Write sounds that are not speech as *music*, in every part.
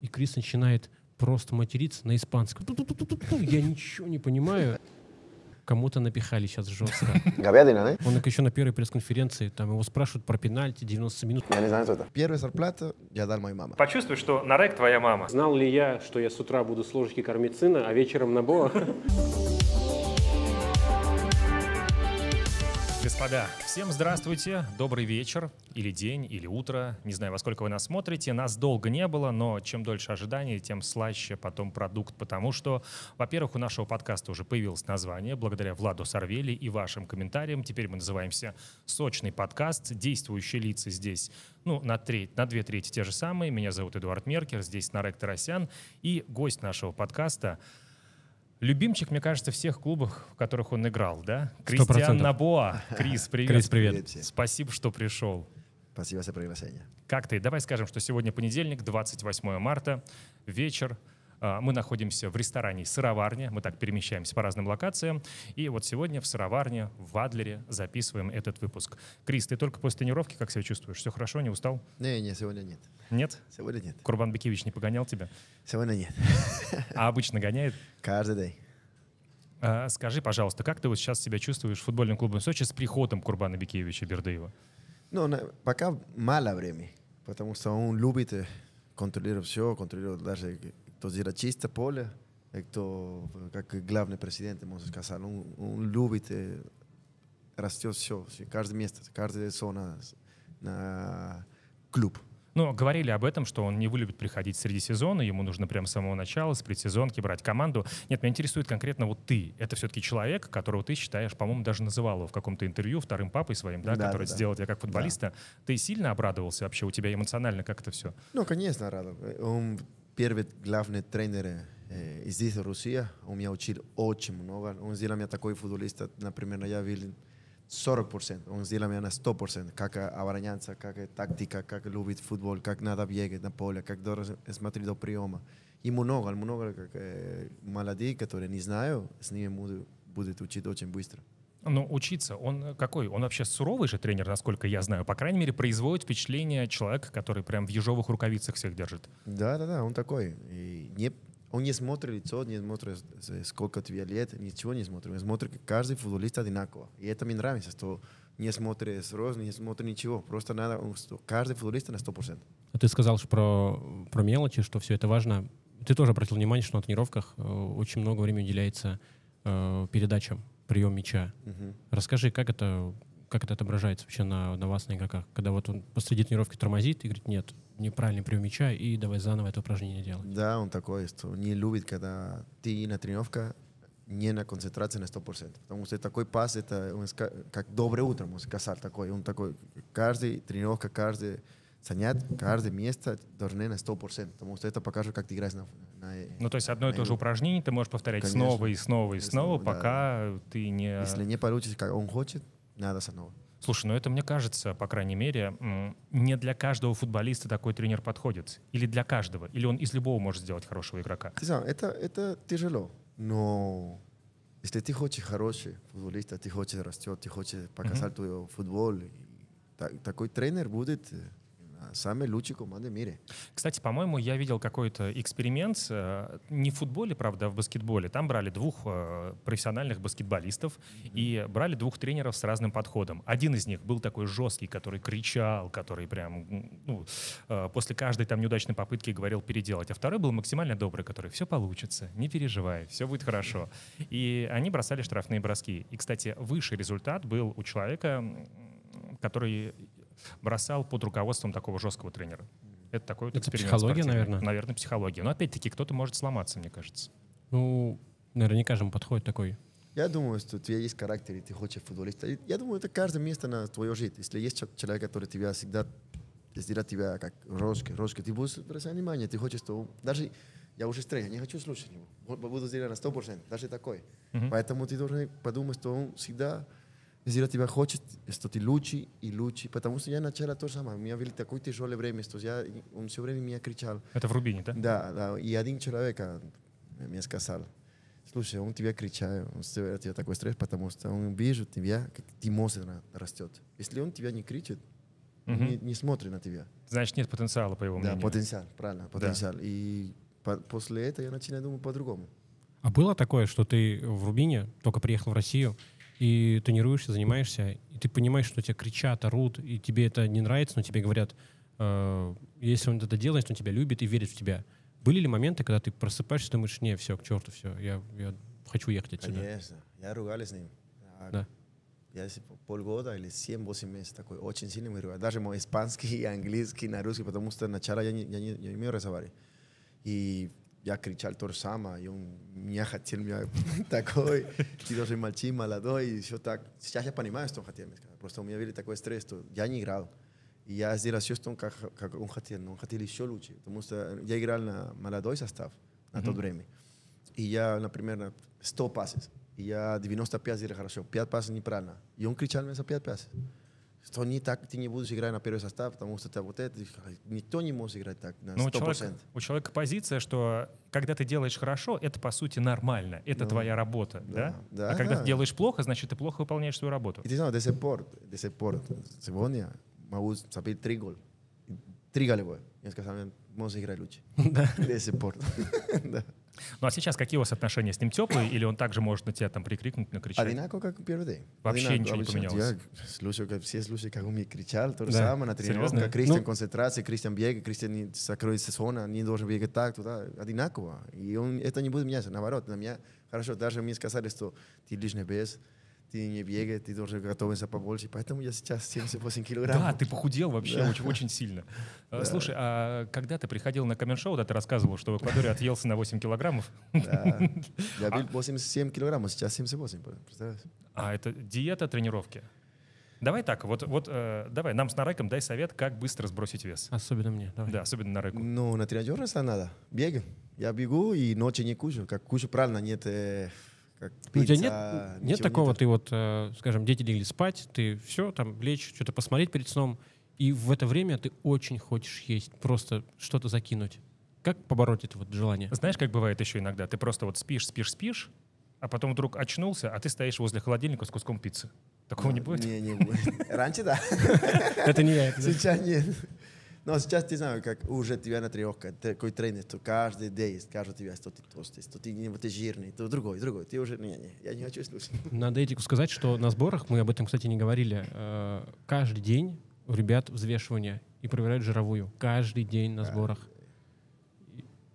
И Крис начинает просто материться на испанском. Я ничего не понимаю. Кому-то напихали сейчас жестко. Говядина, да? Он еще на первой пресс-конференции, там его спрашивают про пенальти, 90 минут. Я не знаю, что это. Первая зарплата я дал моей маме. Почувствуй, что Нарек твоя мама. Знал ли я, что я с утра буду с ложечки кормить сына, а вечером на Боа? Господа, всем здравствуйте, добрый вечер, или день, или утро, не знаю, во сколько вы нас смотрите. Нас долго не было, но чем дольше ожидания, тем слаще потом продукт, потому что, во-первых, у нашего подкаста уже появилось название, благодаря Владу Сарвели и вашим комментариям. Теперь мы называемся «Сочный подкаст», действующие лица здесь, ну, на, треть, на две трети те же самые. Меня зовут Эдуард Меркер, здесь Нарек Тарасян, и гость нашего подкаста — Любимчик, мне кажется, всех клубов, в которых он играл, да? Кристиан Набоа. *laughs* Крис, привет. Крис, привет. Привет всем. Спасибо, что пришел. Спасибо за приглашение. Как ты? Давай скажем, что сегодня понедельник, 28 марта, вечер. А, Мы находимся в ресторане «Сыроварня». Мы так перемещаемся по разным локациям. И вот сегодня в «Сыроварне» в Адлере записываем этот выпуск. Крис, ты только после тренировки как себя чувствуешь? Все хорошо, не устал? Не, не, сегодня нет. Нет? Сегодня нет. Курбан Бекевич не погонял тебя? Сегодня нет. А обычно гоняет? Каждый день. А, Скажи, пожалуйста, как ты вот сейчас себя чувствуешь в футбольном клубе Сочи с приходом Курбана Бекеевича Бердыева? Ну, пока мало времени, потому что он любит э, контролировать все, контролировать даже кто делает чисто поле, э, как главный президент, можно сказать, он, он любит э, растет все, каждое место, каждая зона на клуб. Ну, говорили об этом, что он не вылюбит приходить среди сезона, ему нужно прямо с самого начала, с предсезонки брать команду. Нет, меня интересует конкретно вот ты. Это все-таки человек, которого ты считаешь, по-моему, даже называл его в каком-то интервью вторым папой своим, да, Да, который да, да. сделал тебя как футболиста. Ты сильно обрадовался вообще? У тебя эмоционально как это все? Ну, конечно, рада. Он первый главный тренер э, здесь, в России. Он меня учил очень много. Он сделал меня такой футболиста, например, я видел 40%. Он сделал меня на 100%. Как обороняться, как тактика, как любит футбол, как надо бегать на поле, как должен смотреть до приема. И много, много как, э, молодых, которые не знаю, с ними буду, будет учить очень быстро. Ну, учиться, он какой? Он вообще суровый же тренер, насколько я знаю. По крайней мере, производит впечатление человека, который прям в ежовых рукавицах всех держит. Да, да, да, он такой. И не, он не смотрит лицо, не смотрит, э, сколько тебе лет, ничего не смотрит. Он смотрит, как каждый футболист одинаково. И это мне нравится, что не смотрит сразу, не смотрит ничего. Просто надо, он- что каждый футболист на 100%. А ты сказал что про, про мелочи, что все это важно. Ты тоже обратил внимание, что на тренировках э, очень много времени уделяется э, передачам, прием мяча. Мгм. Расскажи, как это, как это отображается вообще на, на вас, на игроках? Когда вот он посреди тренировки тормозит и говорит, нет, неправильный прием мяча, и давай заново это упражнение делать. Да, он такой, что не любит, когда ты на тренировка не на концентрации на 100%. Потому что такой пас, это он как доброе утро, можно сказать, такой. Он такой, каждый тренировка, каждый занят, каждое место должны на 100%. Потому что это покажет, как ты играешь на, на Ну, то есть одно и то же упражнение ты можешь повторять Конечно. снова и снова и И снова, снова, да, пока ты не... Если не получится, как он хочет, надо снова. Слушай, ну это, мне кажется, по крайней мере, не для каждого футболиста такой тренер подходит. Или для каждого. Или он из любого может сделать хорошего игрока. Ты знаешь, это, это тяжело, но если ты хочешь хороший футболист, ты хочешь растет, ты хочешь показать твой футбол, и та- такой тренер будет э, самый лучший команда в мире. Кстати, по-моему, я видел какой-то эксперимент, э, не в футболе, правда, а в баскетболе. Там брали двух э, профессиональных баскетболистов и брали двух тренеров с разным подходом. Один из них был такой жесткий, который кричал, который прям ну, э, после каждой там неудачной попытки говорил переделать. А второй был максимально добрый, который все получится, не переживай, все будет хорошо. И они бросали штрафные броски. И, кстати, высший результат был у человека, который бросал под руководством такого жесткого тренера. Это такой вот Это эксперимент психология, спортивный. наверное? Наверное, психология. Но опять-таки кто-то может сломаться, мне кажется. Ну, наверное, не каждому подходит такой. Я думаю, что у тебя есть характер, и ты хочешь футболиста. Я думаю, это каждое место на твою жизнь. Если есть чел- человек, который тебя всегда сделает тебя как рожка, рожка, ты будешь бросать внимание, ты хочешь, что... Даже я уже тренер, не хочу слушать его. Буду сделать на 100%, даже такой. Мгм. Поэтому ты должен подумать, что он всегда сделать тебя хочет, что ты лучше и лучше. Потому что я начала то же самое. У меня было такое тяжелое время, что я, он все время меня кричал. Это в Рубине, да? Да, да. И один человек мне сказал, слушай, он тебя кричает, он сделает тебе такой стресс, потому что он видит тебя, как ты мозг растет. Если он тебя не кричит, Он не, не смотрит на тебя. Значит, нет потенциала, по его Да, мнению. потенциал, правильно, потенциал. И по- после этого я начинаю думать по-другому. А было такое, что ты в Рубине только приехал в Россию, и тренируешься, занимаешься, и ты понимаешь, что тебя кричат, орут, и тебе это не нравится, но тебе говорят, э, если он это делает, он тебя любит и верит в тебя. Были ли моменты, когда ты просыпаешься и думаешь, не, все, к черту, все, я, я хочу ехать отсюда? Конечно, я ругались с ним. Да. Я полгода или 7-8 месяцев такой очень сильно мы ругались. Даже мой испанский, *laughs* английский, на русский, потому что сначала я не, я не, я не умею разговаривать. И я кричал то же самое, и он не хотел меня такой, ты должен мальчик, молодой, и все так. Сейчас я понимаю, что он хотел мне сказать. Просто у меня был такой стресс, что я не играл. И я сделал все, что он, как, как он хотел, но он хотел еще лучше. Потому что я играл на молодой состав на то время. И я, например, на 100 пасов. И я 95 сделал хорошо, 5 пасов неправильно. И он кричал мне за 5 пасов. Что не так, ты не будешь играть на первый состав, потому что это вот это. Никто не может играть так на 100%. Ну, у человека, у человека позиция, что когда ты делаешь хорошо, это по сути нормально, это Ну, твоя работа, да? да, да, а когда да. ты делаешь плохо, значит ты плохо выполняешь свою работу. И ты знаешь, de ese por, de ese por, сегодня могу забить три гола. Три голевой. Я сказал, можешь играть лучше. De ese por. Да. *laughs* Ну а сейчас какие у вас отношения с ним теплые, или он также может на тебя там прикрикнуть, накричать? Одинаково, как первый день. Вообще Одинаково, ничего не поменялось? Я слушаю, как все слушают, как он мне кричал, то же Да. самое на тренировках. Кристиан Ну- концентрация, Кристиан бега, Кристиан не закроется зона, не должен бегать так, туда. Одинаково. И он, это не будет меняться, наоборот. На меня хорошо, даже мне сказали, что ты лишний вес, ты не бегаешь, ты должен готовиться побольше. Поэтому я сейчас 78 килограмм. Да, ты похудел вообще очень, очень сильно. *laughs* Э, Слушай, а когда ты приходил на камен-шоу, да, ты рассказывал, что в Эквадоре отъелся на 8 килограммов. Да. *laughs* Я был 87 килограмм, сейчас 78. Представляешь? А это диета, тренировки. Давай так, вот, вот э, давай, нам с Нареком дай совет, как быстро сбросить вес. Особенно мне. давай. Да, особенно Нареку. Ну, на тренажерности надо. Бегаем. Я бегу и ночью не кушаю. Как кушаю правильно, нет э, как Ну, У тебя пицца, нет, нет такого, нет. ты вот, э, скажем, дети легли спать, ты все, там, лечь, что-то посмотреть перед сном, и в это время ты очень хочешь есть, просто что-то закинуть. Как побороть это вот желание? Знаешь, как бывает еще иногда? Ты просто вот спишь, спишь, спишь, а потом вдруг очнулся, а ты стоишь возле холодильника с куском пиццы. Такого не будет? Не, не будет. Раньше да. Это не я. *laughs* Сейчас нет. Но сейчас ты знаешь, как уже тебя на тренировка, такой тренер, что каждый день скажет тебе, что ты толстый, что ты, не- ты жирный, то другой, другой. Ты уже, не, не, я не хочу слушать. Надо этику сказать, что на сборах, мы об этом, кстати, не говорили, э, каждый день у ребят взвешивание и проверяют жировую. Каждый день на сборах.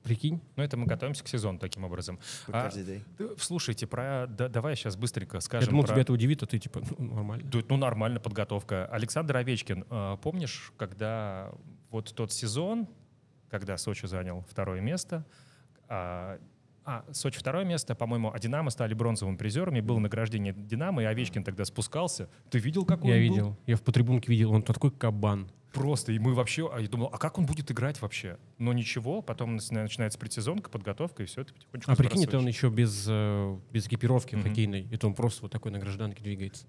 Прикинь? Ну, это мы готовимся к сезону таким образом. А, Каждый день. э, Слушайте, про... да- давай сейчас быстренько Я скажем думал, про... тебя это удивит, а ты типа, ну, нормально. Ну, нормально подготовка. Александр Овечкин, э, помнишь, когда вот тот сезон, когда Сочи занял второе место, а, а, Сочи второе место, по-моему, а Динамо стали бронзовыми призерами, было награждение Динамо, и Овечкин тогда спускался. Ты видел, как он Я был? видел. Я в потрибунке видел, он такой кабан. Просто, и мы вообще, а я думал, а как он будет играть вообще? Но ничего, потом нач- начинается предсезонка, подготовка, и все, ты потихонечку А прикинь, это он еще без, э, без экипировки Мгм. хоккейной. Это он просто вот такой на гражданке двигается.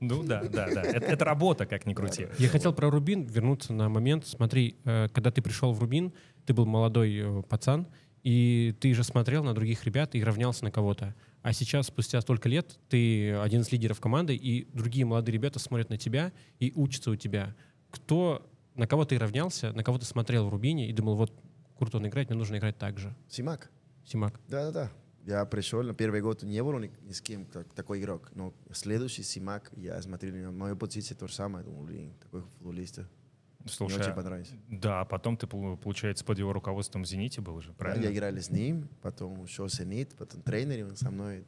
Ну да, да, да. Это, это работа, как ни крути. Я хотел про Рубин вернуться на момент. Смотри, э, когда ты пришел в Рубин, ты был молодой э, пацан, и ты же смотрел на других ребят и равнялся на кого-то. А сейчас, спустя столько лет, ты один из лидеров команды, и другие молодые ребята смотрят на тебя и учатся у тебя. Кто, на кого ты равнялся, на кого ты смотрел в Рубине и думал, вот, круто он играет, мне нужно играть так же. Симак. Симак. Да, да, да. Я пришел, на первый год не было ни, ни с кем как- такой игрок. Но следующий Симак, я смотрел на мою позицию то же самое. Думал, блин, такой футболист. Мне Слушай, очень а- понравился. да, а потом ты, пол- получается, под его руководством в «Зените» был уже, Да, правильно? я играл с ним, потом ушел Зенит, потом тренер, он со мной,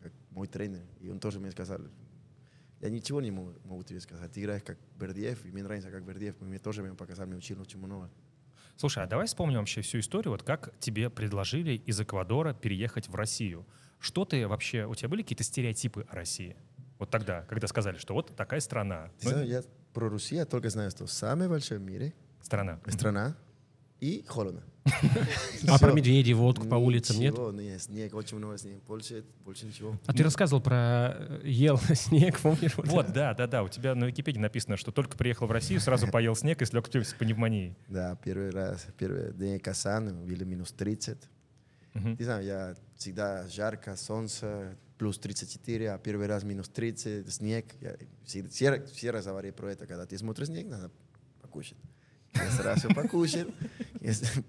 как мой тренер. И он тоже мне сказал, я ничего не могу, могу тебе сказать. Ты играешь как Бердиев, и мне нравится как Бердиев. Мне тоже мне показал, мне учил очень много. Слушай, а давай вспомним вообще всю историю, вот как тебе предложили из Эквадора переехать в Россию. Что ты вообще, у тебя были какие-то стереотипы о России? Вот тогда, когда сказали, что вот такая страна. Ты Ну, знаешь, я про Россию только знаю, что самая большая в мире страна. страна и холодно. А про медведей, водку по улицам нет? Ничего, нет, снег, очень много снега. Больше, больше ничего. А ты рассказывал про э, ел *laughs* снег, помнишь? Вот, да, да, да. У тебя на Википедии написано, что только приехал в Россию, сразу *laughs* поел снег и слег с пневмонией. Да, первый раз, первый день касаны, были минус 30. Ты знаешь, я всегда жарко, солнце, плюс 34, а первый раз минус 30, снег. Я, все, все, все разговаривают про это, когда ты смотришь снег, надо покушать. Я сразу покушал.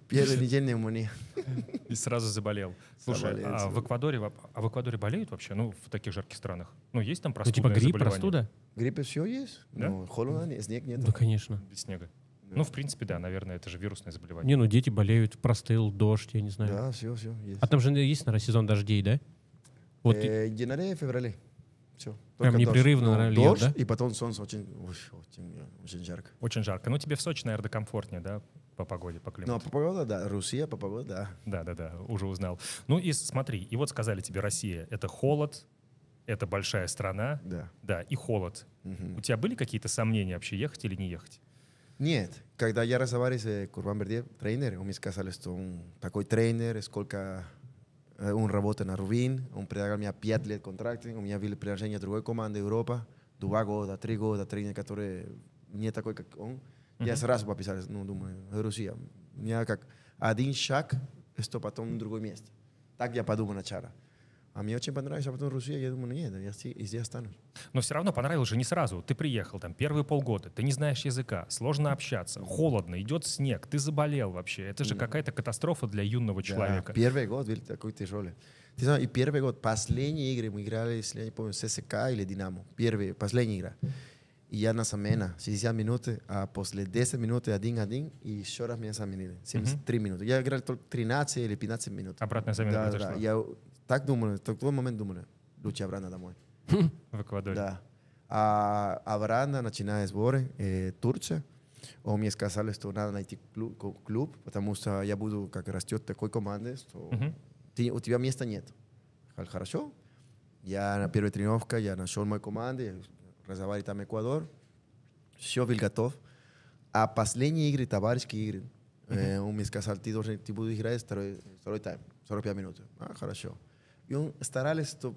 Первый неделю пневмония. И сразу заболел. Слушай, Заболел, а в. Эквадоре, а в Эквадоре болеют вообще? Ну, в таких жарких странах? Ну, есть там Ну, простудные типа грипп, заболевания? простуда? Гриппы все есть, Да? но холодно, не- снег нет. Да, конечно. Без снега. Ну, в принципе, да, наверное, это же вирусное заболевание. Не, ну дети болеют, простыл, дождь, я не знаю. Да, все, все есть. А там же есть, наверное, сезон дождей, да? Вот и- Э, январе, феврале. Все. Прям непрерывно, наверное, льет, дождь, да? и потом солнце очень, очень, очень жарко. Очень жарко. Ну, тебе в Сочи, наверное, комфортнее, да, по погоде, по Ну, климату? а по погода, да. Россия по погоде, да. Да, да, да, уже узнал. Ну и смотри, и вот сказали тебе, Россия — это холод, это большая страна, Да. да, и холод. Мгм. У тебя были какие-то сомнения вообще, ехать или не ехать? Нет, когда я разговаривал с Курбан Бердиев, тренер, он мне сказал, что он такой тренер, сколько э, он работает на Рубин, он предлагал мне 5 лет контракта, у меня были предложения другой команды Европа, 2 года, 3 года, тренер, который не такой, как он. Я сразу подписал, ну, думаю, Россия. У меня как один шаг, что потом в другое место. Так я подумал сначала. А мне очень понравилось, а потом Россия, я думаю, нет, я здесь- останусь. Но все равно понравилось же не сразу. Ты приехал там первые полгода, ты не знаешь языка, сложно общаться, холодно, идет снег, ты заболел вообще. Это же какая-то катастрофа для юного человека. Да, первый год был такой тяжелый. Ты знаешь, и первый год, последние игры мы играли, если я не помню, ССК или Динамо. Первый, последняя игра. И я на замена, 60 минут, а после 10 минут 1-1, и еще раз меня заменили. 73 минуты. Я играл только 13 или 15 минут. Обратная замена да. Да, я так думал, в тот момент думал, лучше обратно домой. *laughs* в Эквадоре. Да. А обратно, начиная сборы, э, Турция, он мне сказал, что надо найти клуб, ко- клуб, потому что я буду, как растет такой команде, что Мгм. ты- у тебя места нет. Сказал, Хорошо. Я на первой тренировке, я нашел мою команду, я разговаривал там Эквадор, все был готов. А последние игры, товарищеские игры, э, он мне сказал, ты, должен, ты будешь играть второй, второй тайм, 45 минут. А, хорошо. И он старались, что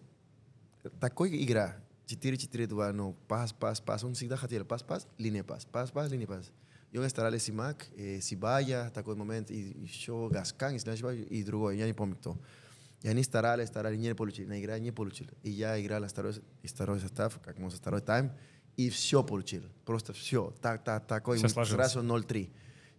такой игра, 4-4-2, ну, пас, пас, пас, он всегда хотел пас, пас, линия пас, пас, пас, линия пас. И он старались Симак, э, Сибая, такой момент, и еще Гаскан, ошибаюсь, и другой, я не помню кто. И они старались, старались, не получили, на игра не получили. И я играл второй, второй состав, как можно второй тайм, и все получил. Просто все. Так, так, такой. Сразу 0-3.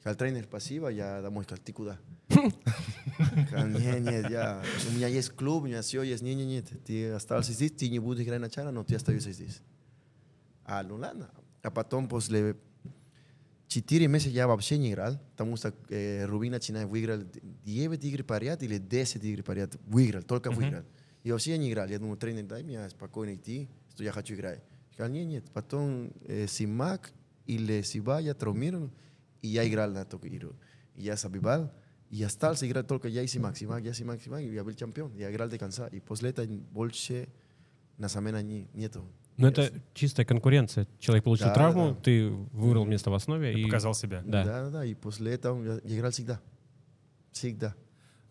Сказал, тренер, спасибо, я домой. Сказал, ты куда? Сказал, нет, нет, я, у меня есть клуб, у меня все есть. Нет, нет, нет, ты остался здесь, ты не будешь играть начало, но ты остаешься здесь. А, ну ладно. А потом, после четыре месяца я вообще не играл, потому что э, Рубин начинает выиграть 9 игр подряд или 10 игр подряд. Выиграл, только выиграл. И вообще я не играл. Я думаю, тренер, дай мне спокойно идти, что я хочу играть. Сказал, нет, нет. Потом э, Симак или Сибая травмирован, и я играл на эту игру. И я забивал, и остался играть только я и Симак. Симак, я, Симак, Симак, и я был чемпион. Я играл до конца. И после этого больше на замена не, нету. Ну, это чистая конкуренция. Человек получил Да, травму, да. ты выбрал место в основе и... Показал себя. Да. да, да. И после этого я, я играл всегда. Всегда.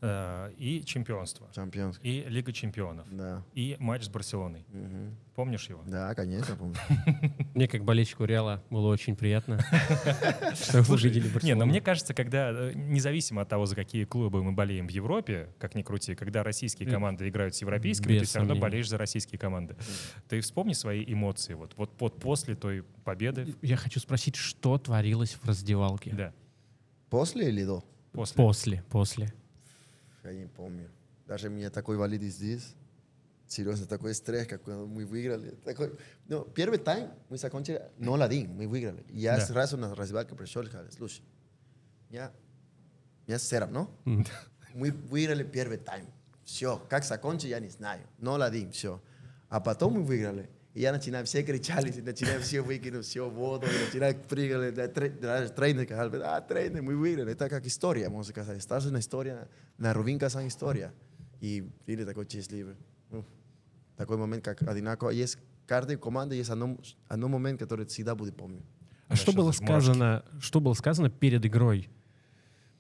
Э, И чемпионство. Чемпионский. И Лига чемпионов. Да. И матч с Барселоной. Мгм. Помнишь его? Да, конечно, помню. *laughs* Мне, как болельщику Реала, было очень приятно, *laughs* что вы увидели Не, но Барселону. мне кажется, когда, э, независимо от того, за какие клубы мы болеем в Европе, как ни крути, когда российские Э, команды играют с европейскими, ты все равно болеешь за российские команды. Ты вспомни свои эмоции вот, вот, вот после той победы. Я хочу спросить, что творилось в раздевалке? Да, После или до? после. После, после. Я не помню. Даже у меня такой валид здесь. Серьезно, такой стресс, как когда мы выиграли. Такой... Ну, первый тайм мы закончили 0-1, мы выиграли. И я Да. сразу на раздевалке пришел и сказал, слушай, я, я все равно. М. Мы выиграли первый тайм. Все, как закончить, я не знаю. 0-1, все. А потом мы выиграли. И я начинаю, все кричали, *laughs* начинаю все выкинуть, все воду, и начинаю прыгать. Даже Тренер сказал, а, тренер, мы выиграли. Это как история, можно сказать. Una история, на Рубин Казан история. И или такой счастливый. Ну, такой момент, как одинаково. Есть каждой команде есть одно, одно момент, который всегда будет помнить. А что было сказано, что было сказано перед игрой?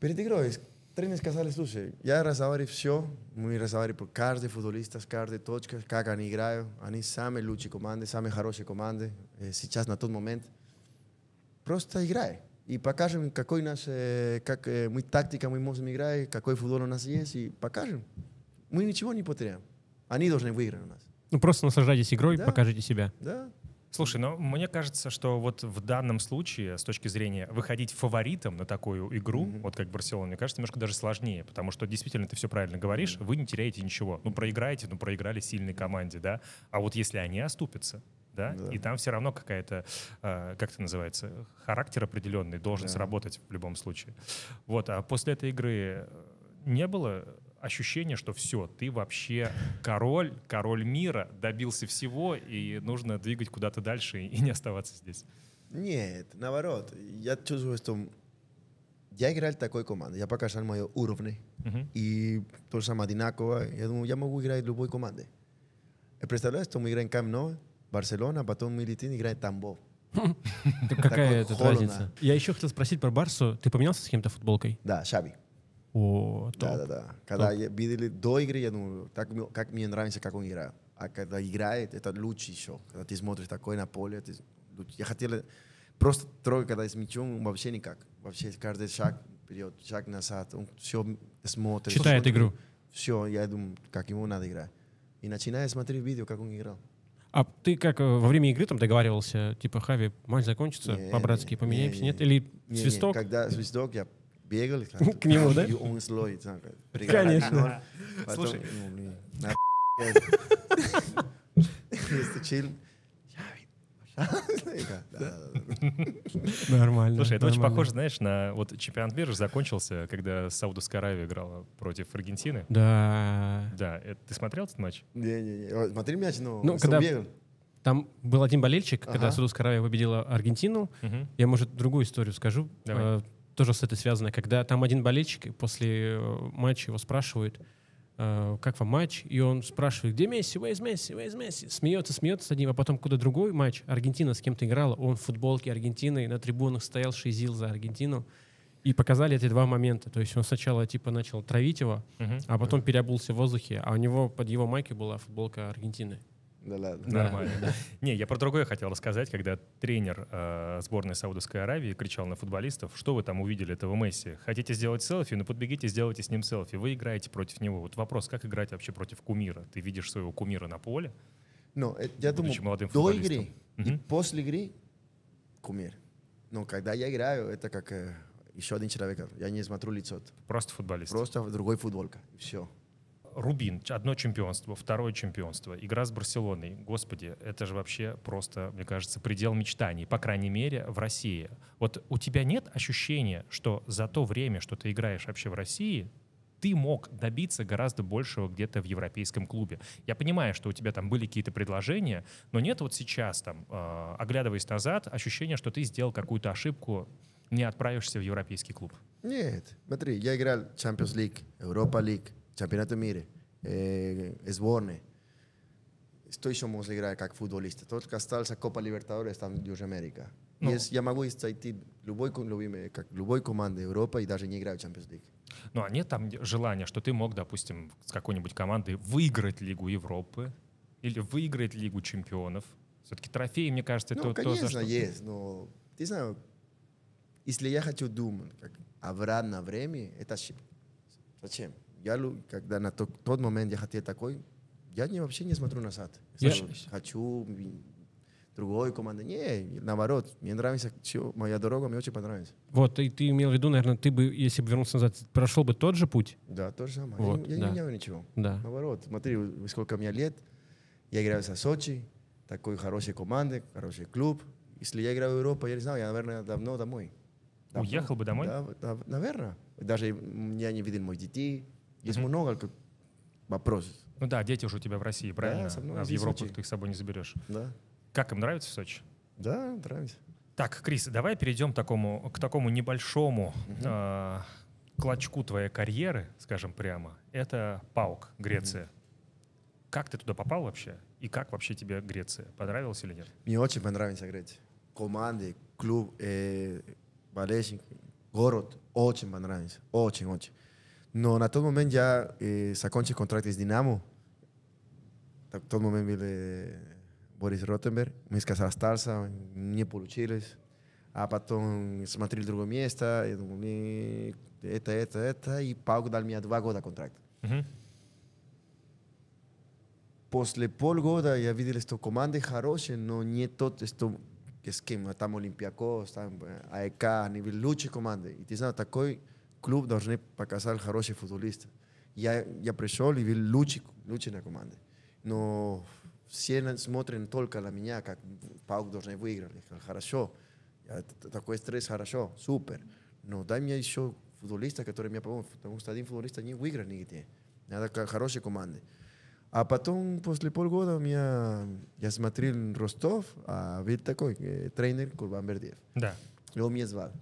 Перед игрой тренер сказали, слушай, я разговариваю все, мы разговариваем por каждый футболиста, каждой точки, как они играют, они сами лучшие команды, сами хорошие команды, сейчас на тот момент. Просто играй. и покажем, какой наш, как мы тактика мы можем играть, какой футбол у нас есть, и покажем. Мы ничего не потеряем. Они должны выиграть у нас. Ну, просто наслаждайтесь игрой, Да. покажите себя. Да? Слушай, но мне кажется, что вот в данном случае, с точки зрения выходить фаворитом на такую игру, Мгм. вот как Барселона, мне кажется, немножко даже сложнее, потому что действительно ты все правильно говоришь, вы не теряете ничего. Ну, проиграете, ну, проиграли сильной команде, да. А вот если они оступятся, да, Да. и там все равно какая-то, э, как это называется, характер определенный должен Да. сработать в любом случае. Вот, а после этой игры не было ощущения, что все, ты вообще король, король мира, добился всего, и нужно двигать куда-то дальше и не оставаться здесь. Нет, наоборот. Я чувствую, что я играл такой команде, я показал мой уровень. Мгм. И то же самое одинаково. Я думаю, я могу играть в любой команде. И представляешь, что мы играем в Camp Nou, Барселона, потом мы летим и играем Тамбов. *laughs* Какая это разница? Я еще хотел спросить про Барсу. Ты поменялся с кем-то футболкой? Да, Шаби. О, Да, топ. да, да. Когда я видели до игры, я думаю, так, как мне нравится, как он играет. А когда играет, это лучше еще. Когда ты смотришь такой на поле, ты лучше. я хотел просто трогать, когда с мячом, вообще никак. Вообще каждый шаг вперед, шаг назад, он все смотрит. Читает игру. Все, я думаю, как ему надо играть. И начинаю смотреть видео, как он играл. А ты как э, во время игры там договаривался, типа, Хави, матч закончится, Не, по-братски не, поменяемся, не, нет? не. Или Не, не, свисток? когда свисток, я бегал. *laughs* К нему, да? *laughs* И он как, Конечно. Слушай. ну. *laughs* Нормально. Слушай, это очень похоже, знаешь, на вот чемпионат мира закончился, когда Саудовская Аравия играла против Аргентины. Да. Да, это- ты смотрел этот матч? Не-не-не. Смотри мяч, но Ну, он когда- бегал. Там был один болельщик, когда. Саудовская Аравия победила Аргентину. Я, может, другую историю скажу. Давай. Тоже с этой связано. Когда там один болельщик, и после э, матча его спрашивают, э, как вам матч? И он спрашивает, где Месси, where is Месси, where is Месси? Смеется, смеется с одним, а потом куда другой матч. Аргентина с кем-то играла, он в футболке Аргентины, на трибунах стоял, шизил за Аргентину. И показали эти два момента. То есть он сначала типа начал травить его, Мгм. а потом переобулся в воздухе, а у него под его майкой была футболка Аргентины. Да ладно. Да. Нормально. *laughs* Не, я про другое хотел рассказать, когда тренер э, сборной Саудовской Аравии кричал на футболистов, что вы там увидели этого Месси? Хотите сделать селфи? Ну подбегите, сделайте с ним селфи. Вы играете против него. Вот вопрос, как играть вообще против кумира? Ты видишь своего кумира на поле? Но э, я думаю, до игры и после игры кумир. Но когда я играю, это как э, еще один человек. Я не смотрю лицо. Просто футболист. Просто другой футболка. Все. Рубин, одно чемпионство, второе чемпионство, игра с Барселоной. Господи, это же вообще просто, мне кажется, предел мечтаний, по крайней мере, в России. Вот у тебя нет ощущения, что за то время, что ты играешь вообще в России, ты мог добиться гораздо большего где-то в европейском клубе. Я понимаю, что у тебя там были какие-то предложения, но нет вот сейчас, там, э, оглядываясь назад, ощущения, что ты сделал какую-то ошибку, не отправишься в европейский клуб. Нет, смотри, я играл Champions League, Europa League, Чемпионат мира, э, сборной. Estoy somos играть как футболиста. Только остался Копа Либертадорес, там Южная Америка. Ну. Есть, я могу зайти любой, ко- любимый, как любой команды Европы и даже не играю в Champions League. Ну, а нет там желания, что ты мог, допустим, с какой-нибудь командой выиграть Лигу Европы или выиграть Лигу чемпионов? Все-таки трофеи, мне кажется, это ну, то, за конечно, что... есть, но ты знаешь, если я хочу думать, как обратно время, это ошибка. Зачем? Я, когда на то- тот момент я хотел такой, я не, вообще не смотрю назад. Я- хочу другой команды. Не, наоборот, мне нравится, всё, моя дорога мне очень понравилась. Вот, и ты имел в виду, наверное, ты бы, если бы вернулся назад, прошел бы тот же путь? Да, то же самое. Вот, я, я да. не меняю ничего. Да. Наоборот, смотри, сколько мне лет, я играю за Сочи, такой хорошей команды, хороший клуб. Если я играю в Европу, я не знаю, я, наверное, давно домой. Давно. Уехал бы домой? Да, да, наверное. Даже я не видел моих детей. Есть Мгм. много как, вопросов. Ну да, дети уже у тебя в России, правильно? со мной а в здесь Европу ты их с собой не заберешь. Да, Как им нравится в Сочи? да, нравится. Так, Крис, давай перейдем к такому, к такому небольшому Мгм. а, клочку твоей карьеры, скажем прямо. Это ПАОК, Греция. Как ты туда попал вообще? И как вообще тебе Греция? Понравилась или нет? Мне очень понравится Греция. Команды, клуб, э, болельщик, город, очень понравится. Очень, очень. Но на тот момент я э, закончил контракт с Динамо. На тот момент был э, Борис Ротенберг. Мы сказали остаться, не получилось. А потом смотрели другое место, я думал, «Не, это, это, это, и Паук дал мне два года контракт. Мгм. После полгода я видел, что команды хорошие, но не тот, что с кем там Олимпиакос, там э, АЭК, nivel лучшей команды. И ты знаешь, такой клуб должны показать хороших футболистов. Я, я пришел и видел лучший, лучшие команды. Но все на- смотрят только на меня, как Паук должен выиграть. Я говорю, Хорошо, Я- т- такой стресс, хорошо, супер. Но дай мне еще футболиста, который мне помогут, потому что один футболист не выиграет нигде. Надо ка- хорошие команды. А потом, после полгода, у меня, я смотрел Ростов, а видел такой э, тренер Курбан Бердиев. Да. И он меня звал.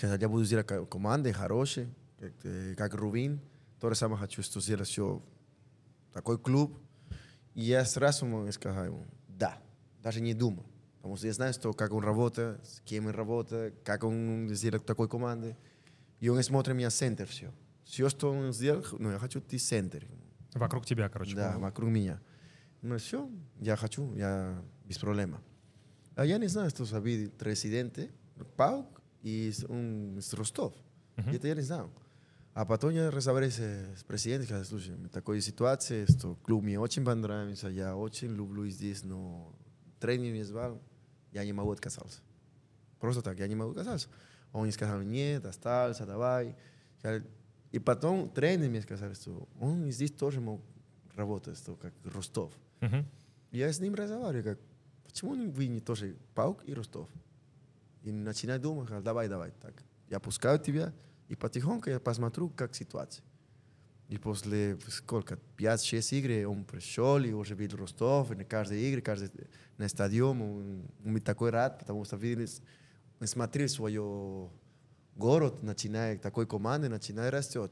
Сказал, я буду сделать команды хорошие, как, Рубин. То же самое хочу, что сделать все такой клуб. И я сразу ему сказал ему, да, даже не думал. Потому что я знаю, что, как он работает, с кем он работает, как он сделает такой команды. И он смотрит меня центр все. Все, что он сделал, ну, я хочу ты центр. Вокруг тебя, короче. Да, было. вокруг меня. Ну, все, я хочу, я без проблем. А я не знаю, что sabía presidente, Паук и un с Ростов. И это я не знал. А потом я разговаривал с президентом, сказал, слушай, такой ситуации, что клуб мне очень понравился, я очень люблю здесь, но тренер не звал, я не могу отказаться. Просто так, я не могу отказаться. Он мне сказал, нет, остался, давай. И потом тренер мне сказал, что он здесь тоже мог работать, что как Ростов. Мгм. Я с ним разговариваю, как, почему не- вы не тоже Паук и Ростов? И начинаю думать, давай, давай, так. Я пускаю тебя, и потихоньку я посмотрю, как ситуация. И после сколько, 5-6 игр он пришел и уже видел Ростов, и на каждой игре, каждый на стадион, он, он такой рад, потому что видел, смотрел свой город, начиная такой команды, начиная растет.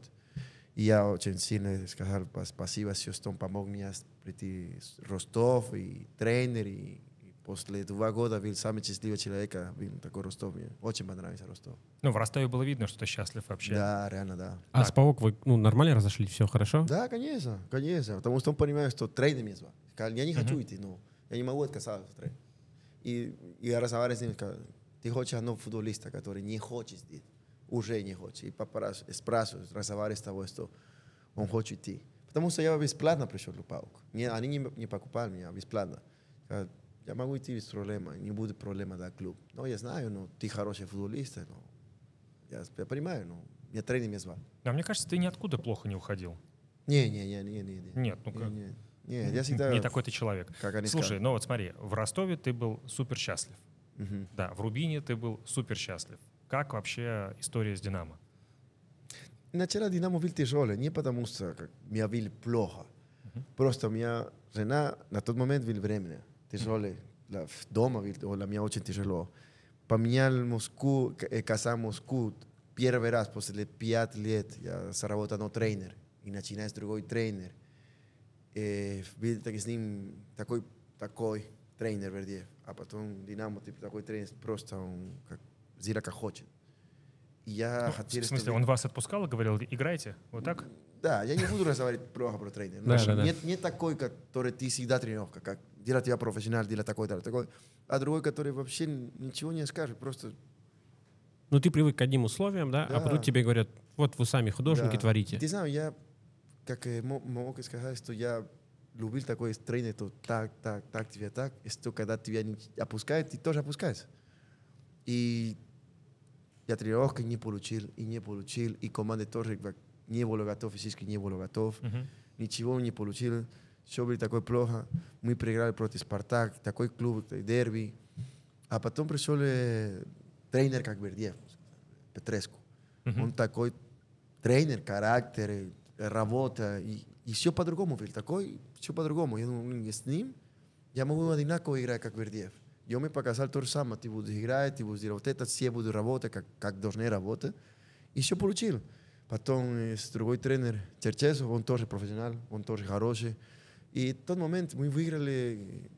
И я очень сильно сказал па- спасибо, что он помог мне прийти Ростов, и тренер, и после два года был самый счастливый человек, был такой Ростов. Мне очень понравился Ростов. Ну, в Ростове было видно, что ты счастлив вообще. Да, реально, да. А Так. с Паук вы ну, нормально разошлись, все хорошо? Да, конечно, конечно. Потому что он понимает, что тренер меня звал. Я не хочу Мгм. идти, но я не могу отказаться от тренера. И, и я разговаривал с ним, сказал, ты хочешь одного футболиста, который не хочет идти, уже не хочет. И спрашиваю, разговариваю с тобой, что он хочет идти. Потому что я бесплатно пришел в Паук. Они не, не покупали меня бесплатно. Я могу идти без проблема, не будет проблема для клуб. Но я знаю, но ты хороший футболист, но я, я понимаю, но меня тренер меня звал. А мне кажется, ты ниоткуда плохо не уходил. Не, не, не, не, не. не. Нет, ну как? не, не, я всегда... Не такой ты человек. Как они Слушай, скажут. ну вот смотри, в Ростове ты был супер счастлив. Мгм. Да, в Рубине ты был супер счастлив. Как вообще история с Динамо? Начало Динамо был тяжелый, не потому что как, меня били плохо. Просто меня жена на тот момент был временно. Тяжелый. Дома был, для меня очень тяжело. Поменял Москву, э, casa в Москву. Первый раз после пять лет я заработал тренер. И начинает другой тренер. Э, был так с ним такой, такой тренер, вернее. А потом Динамо, типа, такой тренер, просто он как, сделал как хочет. И я Ну, хотел, в смысле, чтобы- он вас отпускал и говорил, играйте? Вот так? да, я не буду разговаривать плохо про тренера. Да, да, да. Нет, нет такой, который ты всегда тренировка, как делать тебя профессионал, делать такой, такой, такой. А другой, который вообще ничего не скажет, просто Ну, ты привык к одним условиям, да, а Да. потом тебе говорят, вот вы сами художники Да. творите. Ты знаешь, я, как э, мо- мог сказать, что я любил такой тренер, то так, так, так, тебя так, и что когда тебя не опускают, ты тоже опускаешься. И я тренировка не получил, и не получил, и команда тоже не был готов, физически не был готов. Мгм. ничего не получил. Все было такой плохо. Мы проиграли против Спартак, такой клуб, дерби. А потом пришел э, тренер как Бердьев, Петреску. Мгм. Он такой тренер, характер, работа. И, и все по-другому был. Такой, все по-другому. Я думаю, «Блин, с ним я могу одинаково играть, как Бердьев. Я me показал то же самое. Ты будешь играть, ты будешь делать вот это, все будут работать, как, как должны работать. И все получил. Потом э, другой тренер, Черчесов, он тоже профессионал, он тоже хороший. И в тот момент мы выиграли,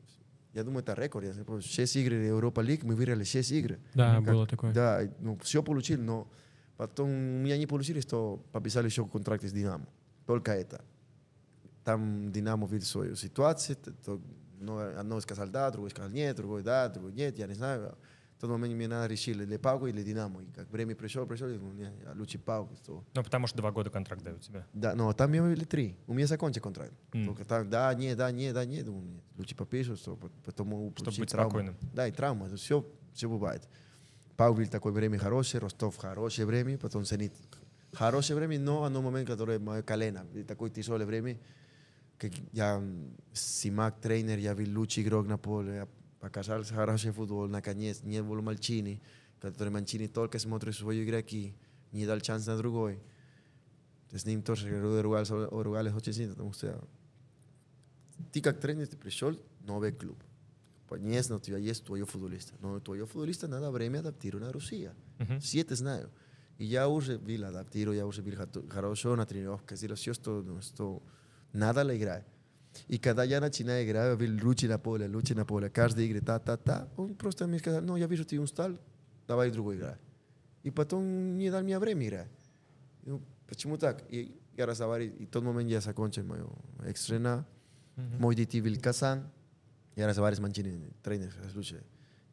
я думаю, это рекорд, я помню, 6 игр Europa League, мы выиграли 6 игр. Да, Как- было такое. Да, ну, все получил, но потом у меня не получилось, что подписали еще контракт с Динамо. Только это. Там Динамо видел свою ситуацию, то, ну, одно сказал да, другой сказал нет, другой да, другой нет, я не знаю. Тот момент мне надо решить, или Пауку, или Динамо. И как время пришло, пришло, я думаю, не, лучше Пауку. Что... Ну, потому что два года контракт дают тебе. Да, но там я были три. У меня закончился контракт. М. Только там, да, не, да, не, да, не. Думаю, нет, лучше попишу, что потом Чтобы быть травму. спокойным. Да, и травма, все, все бывает. Паук был такое время хорошее, Ростов хорошее время, потом Зенит хорошее время, но одно момент, которое мое колено, такое тяжелое время, que я Симак тренер, я был лучший игрок на поле, я показал хороший футбол, наконец, не был Мальчини, который Мальчини только смотрит свою игроки, не дал шанс на другой. С ним тоже ругались, ругались очень сильно, потому что ты как тренер, ты пришел в новый клуб. Конечно, у тебя есть твой футболиста, но твой футболиста надо время адаптировать на Россию. Мгм. Sí, это знаю. И я уже был адаптирован, я уже был хато- хорошо на тренировках, и все, что, что надо le играть. И когда я начинаю играть, я был лучше на поле, лучше на поле, каждый игры, та-та-та, он просто мне сказал, no, я вижу, ты устал, давай другой играй. И потом не дал мне время играть. Ну, почему так? И я разговаривал, и в тот момент я закончил мою экстрена, Мгм. мой детей был Казан, я разговаривал с Манчини, тренер, слушай,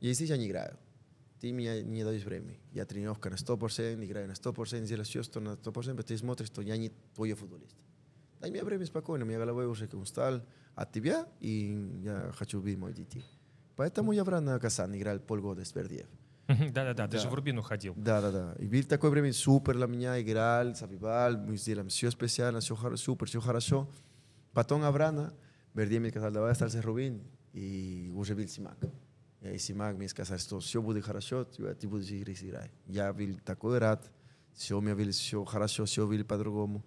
я здесь я не играю, ты мне не даешь время, я тренировка на 100%, играю на 100%, делаю все, что на 100%, но ты смотришь, что я не твой футболист. Дай мне время спокойно, моя голова уже устал от тебя, и я хочу убить мой детей. Поэтому я врал на Казан, играл полгода с Бердиев. Мгм. Да-да-да, ты Да. же в Рубин уходил. Да, да, да. И был такое время супер для меня, играл, забивал, мы сделали все специально, все хоро- супер, все хорошо. Потом Аврана, Бердиев мне сказал, давай остаться Рубин, и уже был Симак. И Симак мне сказал, что все будет хорошо, ты, ты будешь играть, играть. Я был такой рад, все мне было все хорошо, все было по-другому.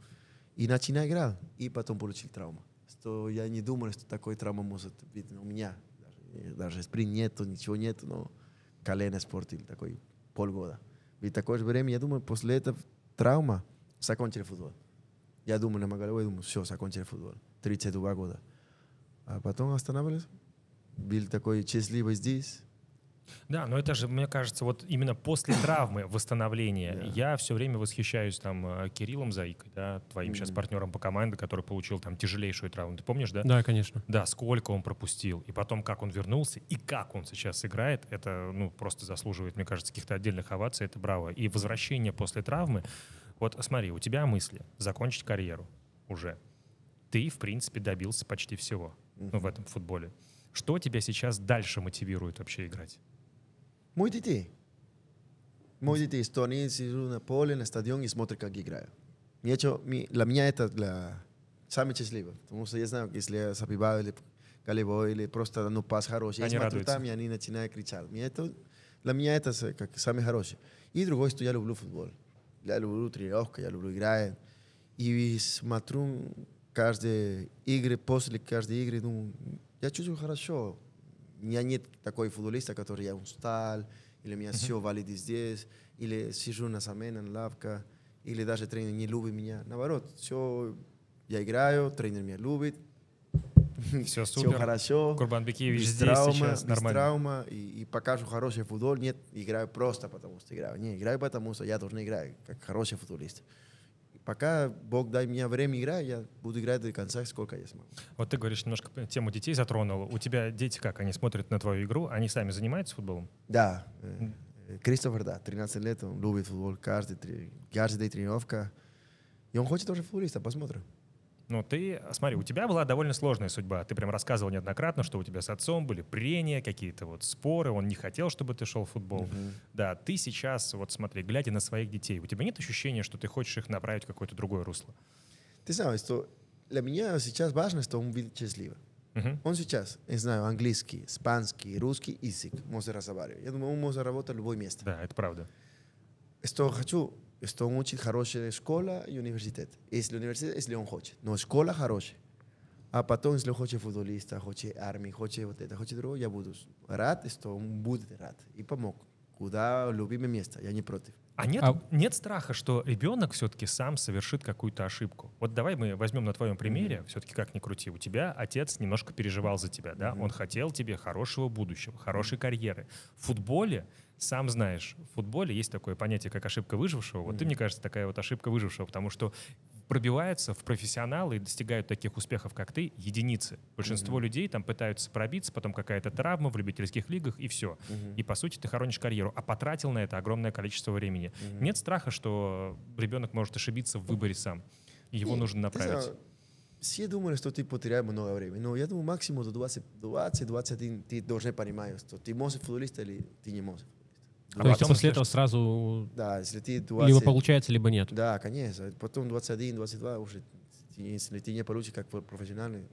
И начинаю играть, и потом получил травму. Что я не думал, что такой травма может быть у меня. Даже, даже спринт нету, ничего нету, но колено испортил такой полгода. И такое же время, я думаю, после этого травма закончили футбол. Я думаю, на голове, думаю, все, закончили футбол. 32 года. А потом останавливались. Был такой счастливый здесь. Да, но это же, мне кажется, вот именно после травмы восстановления Да. я все время восхищаюсь там э, Кириллом Заикой, да, твоим сейчас Мгм. партнером по команде, который получил там тяжелейшую травму. Ты помнишь, да? Да, конечно. Да, сколько он пропустил, и потом как он вернулся, и как он сейчас играет, это ну, просто заслуживает, мне кажется, каких-то отдельных оваций, это браво. И возвращение после травмы, вот смотри, у тебя мысли закончить карьеру уже. Ты, в принципе, добился почти всего ну, в этом футболе. Что тебя сейчас дальше мотивирует вообще играть? Мой детей. Мой детей. Что они сидят на поле, на стадионе и смотрят, как играю. Мне это- ми- Для меня это для самое счастливое. Потому что я знаю, если я забиваю или голевой, или просто ну, пас хороший, я Они смотрю радуются. там, и они начинают кричать. Мне это, для меня это с- как самое хорошее. И другое, что я люблю футбол. Я люблю тренировку, я люблю играть. И смотрю каждые игры, после каждой игры, ну, я чувствую хорошо. У меня нет такой футболиста, который я устал, или меня все валит здесь, или сижу на замена, на лавка, или даже тренер не любит меня. Наоборот, все, я играю, тренер меня любит, *laughs* Все все супер. хорошо. Курбан Бекиевич без здесь травмы, сейчас без нормально. травма, и, и покажу хороший футбол. Нет, играю просто потому что играю. Не, играю потому что я должен играть, как хороший футболист. Пока Бог дай мне время играть, я буду играть до конца, сколько я смогу. Вот ты говоришь, немножко тему детей затронул. У тебя дети как? Они смотрят на твою игру? Они сами занимаются футболом? Да, э, э, Кристофер, да, 13 лет, он любит футбол, каждый, каждый день тренировка. И он хочет тоже футболиста, посмотрим. Ну, ты, смотри, у тебя была довольно сложная судьба. Ты прям рассказывал неоднократно, что у тебя с отцом были прения, какие-то вот споры, он не хотел, чтобы ты шел в футбол. Да, ты сейчас, вот смотри, глядя на своих детей, у тебя нет ощущения, что ты хочешь их направить в какое-то другое русло? Ты знаешь, что для меня сейчас важно, что он был счастлив. Мгм. Он сейчас, я знаю, английский, испанский, русский язык может разговаривать. Я думаю, он может работать в любое место. Да, это правда. Что хочу, что он учит хорошая школа и университет. Если университет, если он хочет. Но школа хорошая. А потом, если он хочет футболиста, хочет армии, хочет вот это, хочет другое, я буду рад, что он будет рад. И помог. Куда любимое место, я не против. А нет, А- нет страха, что ребенок все-таки сам совершит какую-то ошибку? Вот давай мы возьмем на твоем примере, все-таки как ни крути, у тебя отец немножко переживал за тебя, да? Он хотел тебе хорошего будущего, хорошей карьеры. В футболе, сам знаешь, в футболе есть такое понятие, как ошибка выжившего. Вот ты, мне кажется, такая вот ошибка выжившего, потому что пробиваются в профессионалы и достигают таких успехов, как ты, единицы. Большинство Мгм. людей там пытаются пробиться, потом какая-то травма в любительских лигах, и все. Мгм. И, по сути, ты хоронишь карьеру, а потратил на это огромное количество времени. Мгм. Нет страха, что ребенок может ошибиться в выборе сам, его Не, нужно направить. знаешь, Все думают, что ты потеряешь много времени. Но я думаю, максимум до 20, 20 21 ты должен понимать, что ты можешь футболист или ты не можешь. То есть после этого сразу Да, если ты 20... либо получается, либо нет. Да, конечно. Потом 21, 22 уже, если ты не получишь как профессиональный,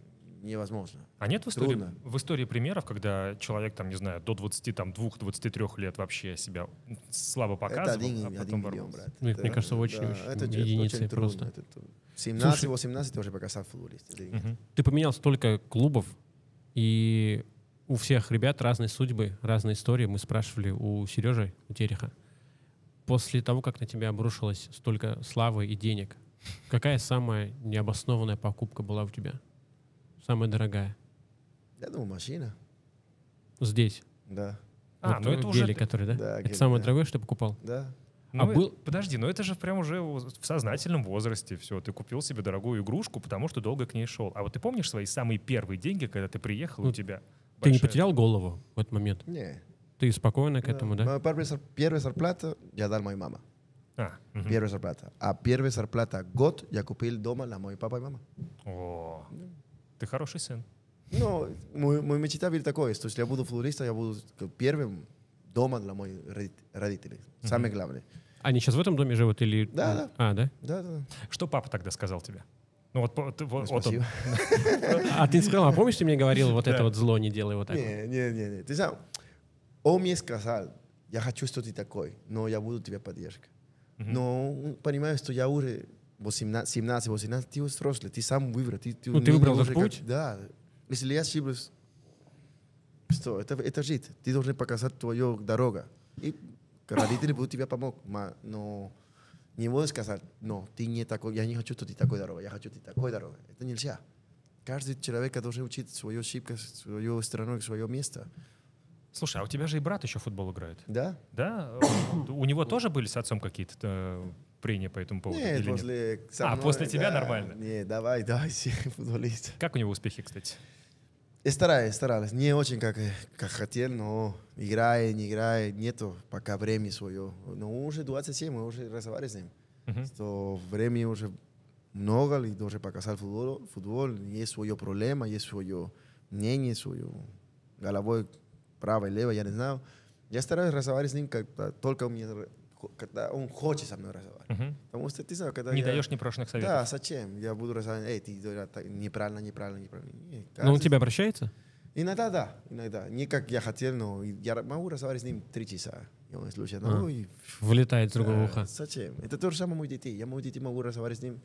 невозможно. А нет в истории, Трудно. в истории примеров, когда человек, там, не знаю, до 22-23 лет вообще себя слабо это показывал, один, а один потом миллион, брат. Ну, мне Это- кажется, очень- да, очень это, это единицы очень трудно, просто. это трудно. 17, Слушай- 18 ты уже показал футболист. это. Мгм. Ты поменял столько клубов, и у всех ребят разные судьбы, разные истории. Мы спрашивали у Сережи, у Тереха. После того, как на тебя обрушилось столько славы и денег, какая самая необоснованная покупка была у тебя? Самая дорогая? Я думаю, машина. Здесь. Да, А, Вот ну это уже... гелик, который, да? Да, Это гелик, самое да. дорогое, что ты покупал? да. Ну, А был- Подожди, но это же прям уже в сознательном возрасте все. Ты купил себе дорогую игрушку, потому что долго к ней шел. А вот ты помнишь свои самые первые деньги, когда ты приехал, Ну, у тебя Ты не потерял голову в этот момент? Не. Ты спокойно к этому, да? Моя первая зар- первая зарплата я дал моей маме. А, мгм. Первая зарплата. А первая зарплата год я купил дома на мой папа и мама. О, ты хороший сын. Ну, мой, мой мечта был такой, что если я буду футболистом, я буду первым дома для моих роди- родителей. Самое главное. Они сейчас в этом доме живут или... Да, да. А? Да, да, да. Что папа тогда сказал тебе? Ну вот, ты- вот- вот он. А ты сказал, а помнишь, ты мне говорил, вот это вот зло не делай вот так? Не, не, не, не. Ты знаешь, он мне сказал, я хочу, что ты такой, но я буду тебе поддержка. Но понимаю, что я уже 18, 17, 18, ты взрослый, ты сам выбрал. Ты, Ну, ты выбрал этот путь? Да. Если я ошиблюсь, что, это, это жить. Ты должен показать твою дорогу. И родители будут тебе помочь. ма- Но не можешь сказать, no, ты не такой, я не хочу, что ты такой дорога, я хочу, ты такой дорога. Это нельзя. Каждый человек должен учить свою ошибку, свою страну, свое место. Слушай, а у тебя же и брат еще футбол играет. Да? Да? У него тоже были с отцом какие-то э, прения по этому поводу? Нет, нет? после... со А, мной, после тебя да. нормально? Не, давай, давай, *laughs* футболист. Как у него успехи, кстати? Стараюсь, стараюсь. Не очень, как, как хотел, но играет, не играет, нету пока времени свое. Но уже 27, мы уже разговаривали с ним. Мгм. Что времени уже много, и должен показать футбол, футбол. Есть свое проблема, есть свое мнение, свое головой право и лево, я не знаю. Я стараюсь разговаривать с ним, когда только он, мне, когда он хочет со мной разговаривать. Мгм. Потому что ты знаешь, когда Не я- даешь непрошенных советов? Да, зачем? Я буду разговаривать, эй, ты так, неправильно, неправильно, неправильно. Не, Но Ну, он тебя обращается? Иногда да, иногда. Не как я хотел, но я могу разговаривать с ним три часа. И он слушает, А. ну и... Вылетает с другого уха. Зачем? Это то же самое мои дети. Я мои дети могу разговаривать с ним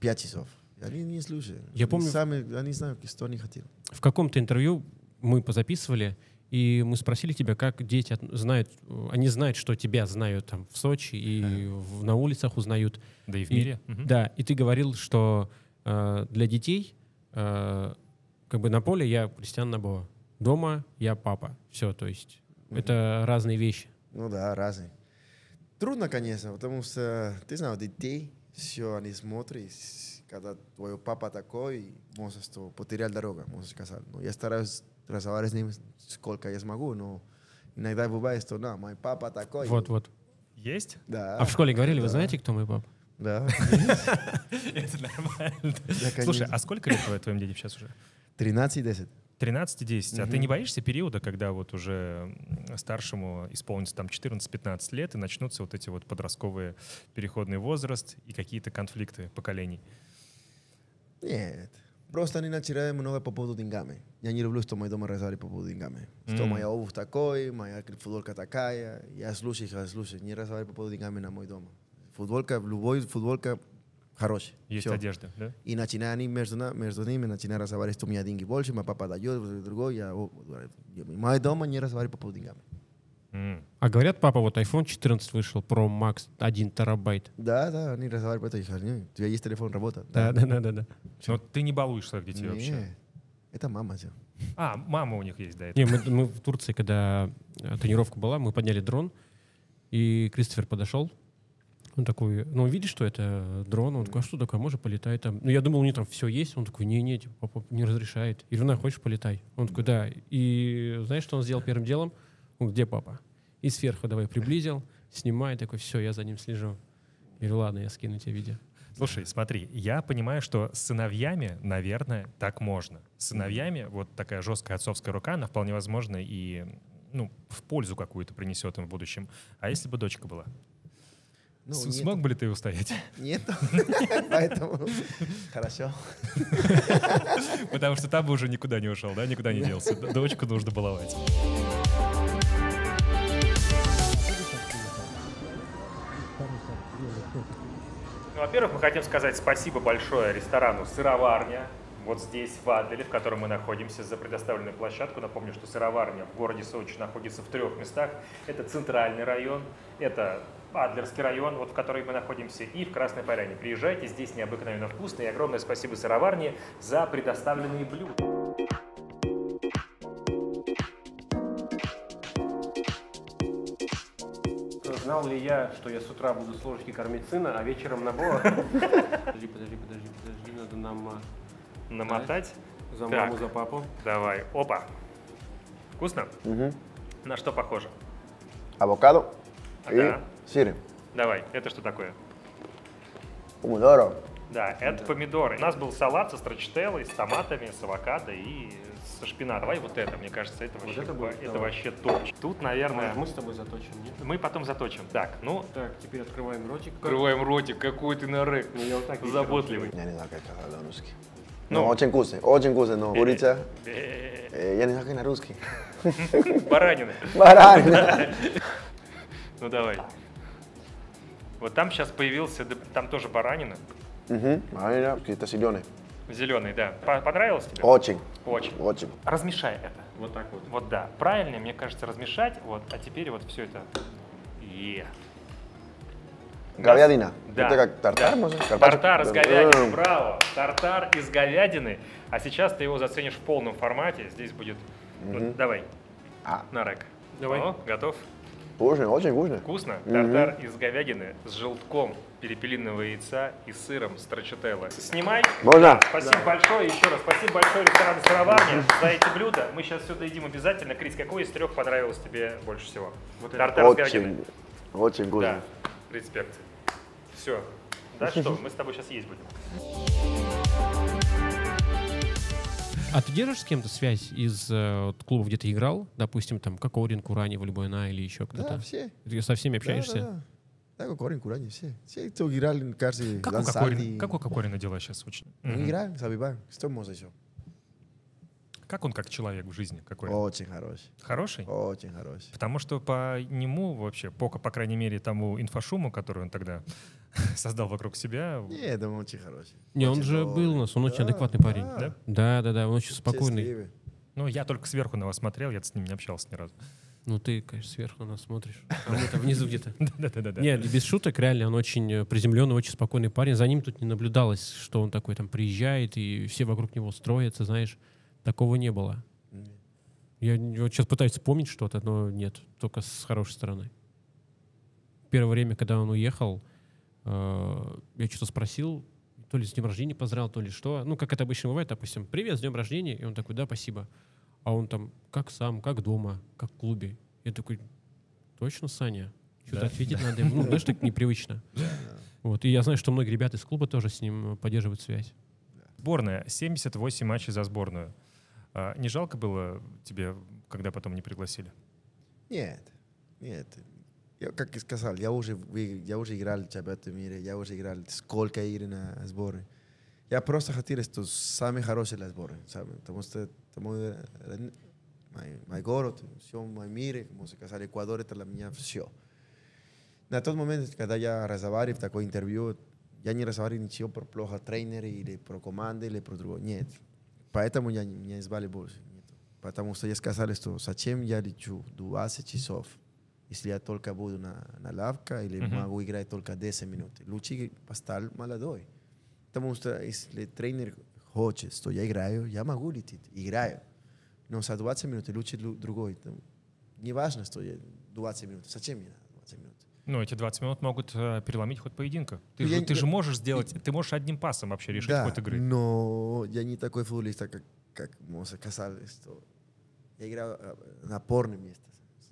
пять часов. Они не слушают. Я Они помню- Сами, они знают, что они хотели. В каком-то интервью мы позаписывали, и мы спросили тебя, как дети знают, они знают, что тебя знают там в Сочи и в- на улицах узнают. Да и в И- мире? Мгм. Да, и ты говорил, что э, для детей э, как бы на поле я Кристиан Набо, дома я папа. Все, то есть это разные вещи. Ну да, разные. Трудно, конечно, потому что, ты знаешь, детей, все они смотрят, когда твой папа такой, можешь что, потерять дорогу, можешь сказать. Но я стараюсь разговаривать с ним сколько я смогу, но иногда бывает, что, на, мой папа такой. Вот, вот. Есть? Да. А в школе говорили, вы да. знаете, кто мой папа? Да. *laughs* Это нормально. Да, Слушай, а сколько лет твоим- твоим детям сейчас уже? 13 и 10. 13 и 10. А ты не боишься периода, когда вот уже старшему исполнится там 14-15 лет и начнутся вот эти вот подростковые переходный возраст и какие-то конфликты поколений? Нет. Просто они начинают много по поводу деньгами. Я не люблю, что мой дома разговаривают по поводу деньгами. Что М. моя обувь такой, моя футболка такая. Я слушаю, я слушаю. Не разговариваю по поводу деньгами на мой дома. Футболка, любой футболка хорошая. Есть Всё. одежда, да? И начинают они между, на- между ними, начинают разговаривать, что у меня деньги больше, мой папа дает, другой. Я, о, я- мой дома не разговариваю по поводу деньгами. А говорят, папа, вот iPhone 14 вышел, Pro Max 1 терабайт. Да, да, они разговаривают говорю, У тебя есть телефон, работа? Да, да, да, да. да. Но ты не балуешь своих детей вообще? Не, это мама все. А, мама у них есть, да? это. Не, мы, мы в Турции, когда э, тренировка была, мы подняли дрон, и Кристофер подошел, Он такой, ну, он видит, что это дрон, он такой, а что такое, может полетай там. Ну, я думал, у него там все есть, он такой, не-не, типа, папа не разрешает. И жена, хочешь полетай? Он такой, да. И знаешь, что он сделал первым делом? Где папа? И сверху давай приблизил, снимай, такой, все, я за ним слежу. Я говорю, ладно, я скину тебе видео. Слушай, смотри, я понимаю, что с сыновьями, наверное, так можно. С сыновьями вот такая жесткая отцовская рука, она вполне возможно и ну, в пользу какую-то принесет им в будущем. А если бы дочка была? Ну, С- нет. Смог бы ли ты устоять? *laughs* Нет, *laughs* поэтому хорошо. *laughs* Потому что там бы уже никуда не ушел, да, никуда не делся. Дочку нужно баловать. Ну, во-первых, мы хотим сказать спасибо большое ресторану «Сыроварня», вот здесь, в Адлере, в котором мы находимся, за предоставленную площадку. Напомню, что сыроварня в городе Сочи находится в трех местах. Это центральный район, это Адлерский район, вот в котором мы находимся, и в Красной Поляне. Приезжайте, здесь необыкновенно вкусно, и огромное спасибо сыроварне за предоставленные блюда. Знал ли я, что я с утра буду с ложки кормить сына, а вечером набор? Подожди, подожди, подожди, подожди, надо нам а, Намотать. за маму, за папу. Давай. Опа. Вкусно? На что похоже? Ага. y sirve. Давай. Это что такое? Pomodoro. Да, это помидоры. У нас был салат со страчителлой, с томатами, с авокадо и со шпинатом. Давай вот это, мне кажется, это вообще, это будет? это Давай. вообще топ. Тут, наверное, Может, мы с тобой заточим, нет? мы потом заточим. Так, ну, Так, теперь открываем ротик. открываем ротик, какой ты нарык. Ну, я вот так Заботливый. Я не знаю, как сказать по-русски. Ну. No, очень вкусно, очень вкусно, но курица, Э, э, я не знаю, как на русский. Баранины. *laughs* Баранина. *laughs* Ну давай. Вот там сейчас появился, там тоже баранина. Угу, баранина, какие-то зеленые. Зеленый, да. По- Понравилось тебе? Очень, Очень. очень. Размешай это. Вот так вот. Вот да. Правильно, мне кажется, размешать. Вот, а теперь вот все это. Е. Говядина. Да. Это как тартар, да. может? Карпаччо? Тартар из говядины, браво. Тартар из говядины. А сейчас ты его заценишь в полном формате. Здесь будет... вот, давай, А, Нарек. Давай. О, готов? вкусно, очень вкусно. Вкусно? Тартар из говядины с желтком перепелиного яйца и сыром страчателло. Снимай. Можно? Спасибо большое еще раз. Спасибо большое ресторану «Сыроварня» за эти блюда. Мы сейчас все доедим обязательно. Крис, какой из трех понравилось тебе больше всего? Вот это. Тартар. Очень, очень Да, вкусно. респект. Все. Да что, мы с тобой сейчас есть будем. А ты держишь с кем-то связь из э, вот клубов, где ты играл? Допустим, там, Кокорин, Курани, Волейбойна или еще кто-то? Да, все. Ты со всеми Да, общаешься? да, да. Да, как Корин, Курани, все. Все, кто играл, каждый Как у Лансарди. Кокорина, как у Кокорина дела сейчас очень? Мгм. играем, Сабибан. Что можно еще? Как он как человек в жизни? Какой? Очень хороший. Хороший? Очень хороший. Потому что по нему вообще, по, по крайней мере, тому инфошуму, который он тогда *laughs* создал вокруг себя, Нет, он очень хороший. Не, он Очень же добрый. был у нас, он очень Да, адекватный парень. да. Да, да, да, он очень спокойный. Счастливый. ну, я только сверху на вас смотрел, я с ним не общался ни разу. Ну, ты, конечно, сверху на нас смотришь. *laughs* А мы там внизу где-то. Да-да-да. Нет, без шуток, реально, он очень э, приземленный, очень спокойный парень. За ним тут не наблюдалось, что он такой там приезжает, и все вокруг него строятся, знаешь. Такого не было. Я вот сейчас пытаюсь вспомнить что-то, но нет, только с хорошей стороны. Первое время, когда он уехал, э, я что-то спросил, то ли с днем рождения поздравил, то ли что. Ну, как это обычно бывает, допустим, привет, с днем рождения. И он такой, да, спасибо. А он там, как сам, как дома, как в клубе. Я такой, точно, Саня? Что-то Да, ответить надо ему. Ну, знаешь, так непривычно. Вот. И я знаю, что многие ребята из клуба тоже с ним поддерживают связь. Сборная. 78 матчей за сборную. А, не жалко было тебе, когда потом не пригласили? Нет, нет. Я, как и сказал, я уже, я уже играл в чемпионате мира, я уже играл сколько игр на сборы. Я просто хотел, что самые хорошие для сборы, ¿sabe? Потому что это мой, э, мой, мой город, все мой мир, como se сказали, Эквадор это для меня все. На тот момент, когда я разговаривал в такой интервью, я не разговаривал ничего про плохо тренера или про команды или про другое. Нет. Поэтому я не- меня звали больше. Нет. Потому что я сказал, что зачем я лечу 20 часов, если я только буду на, на лавка или Мгм. могу играть только 10 минут. Лучше estar молодой. Потому что если тренер хочет, что я играю, я могу лететь, играю. Но за 20 минут лучше лу- другой. Не важно, что я 20 минут. Зачем мне 20 минут? Ну, эти 20 минут могут э, переломить ход поединка. Ты, Ну, же, я- ты же я- можешь сделать, ты можешь одним пасом вообще решить Да, ход игры. но я не такой футболист, как, как Моса Касалес. что Я играю э, на опорном месте,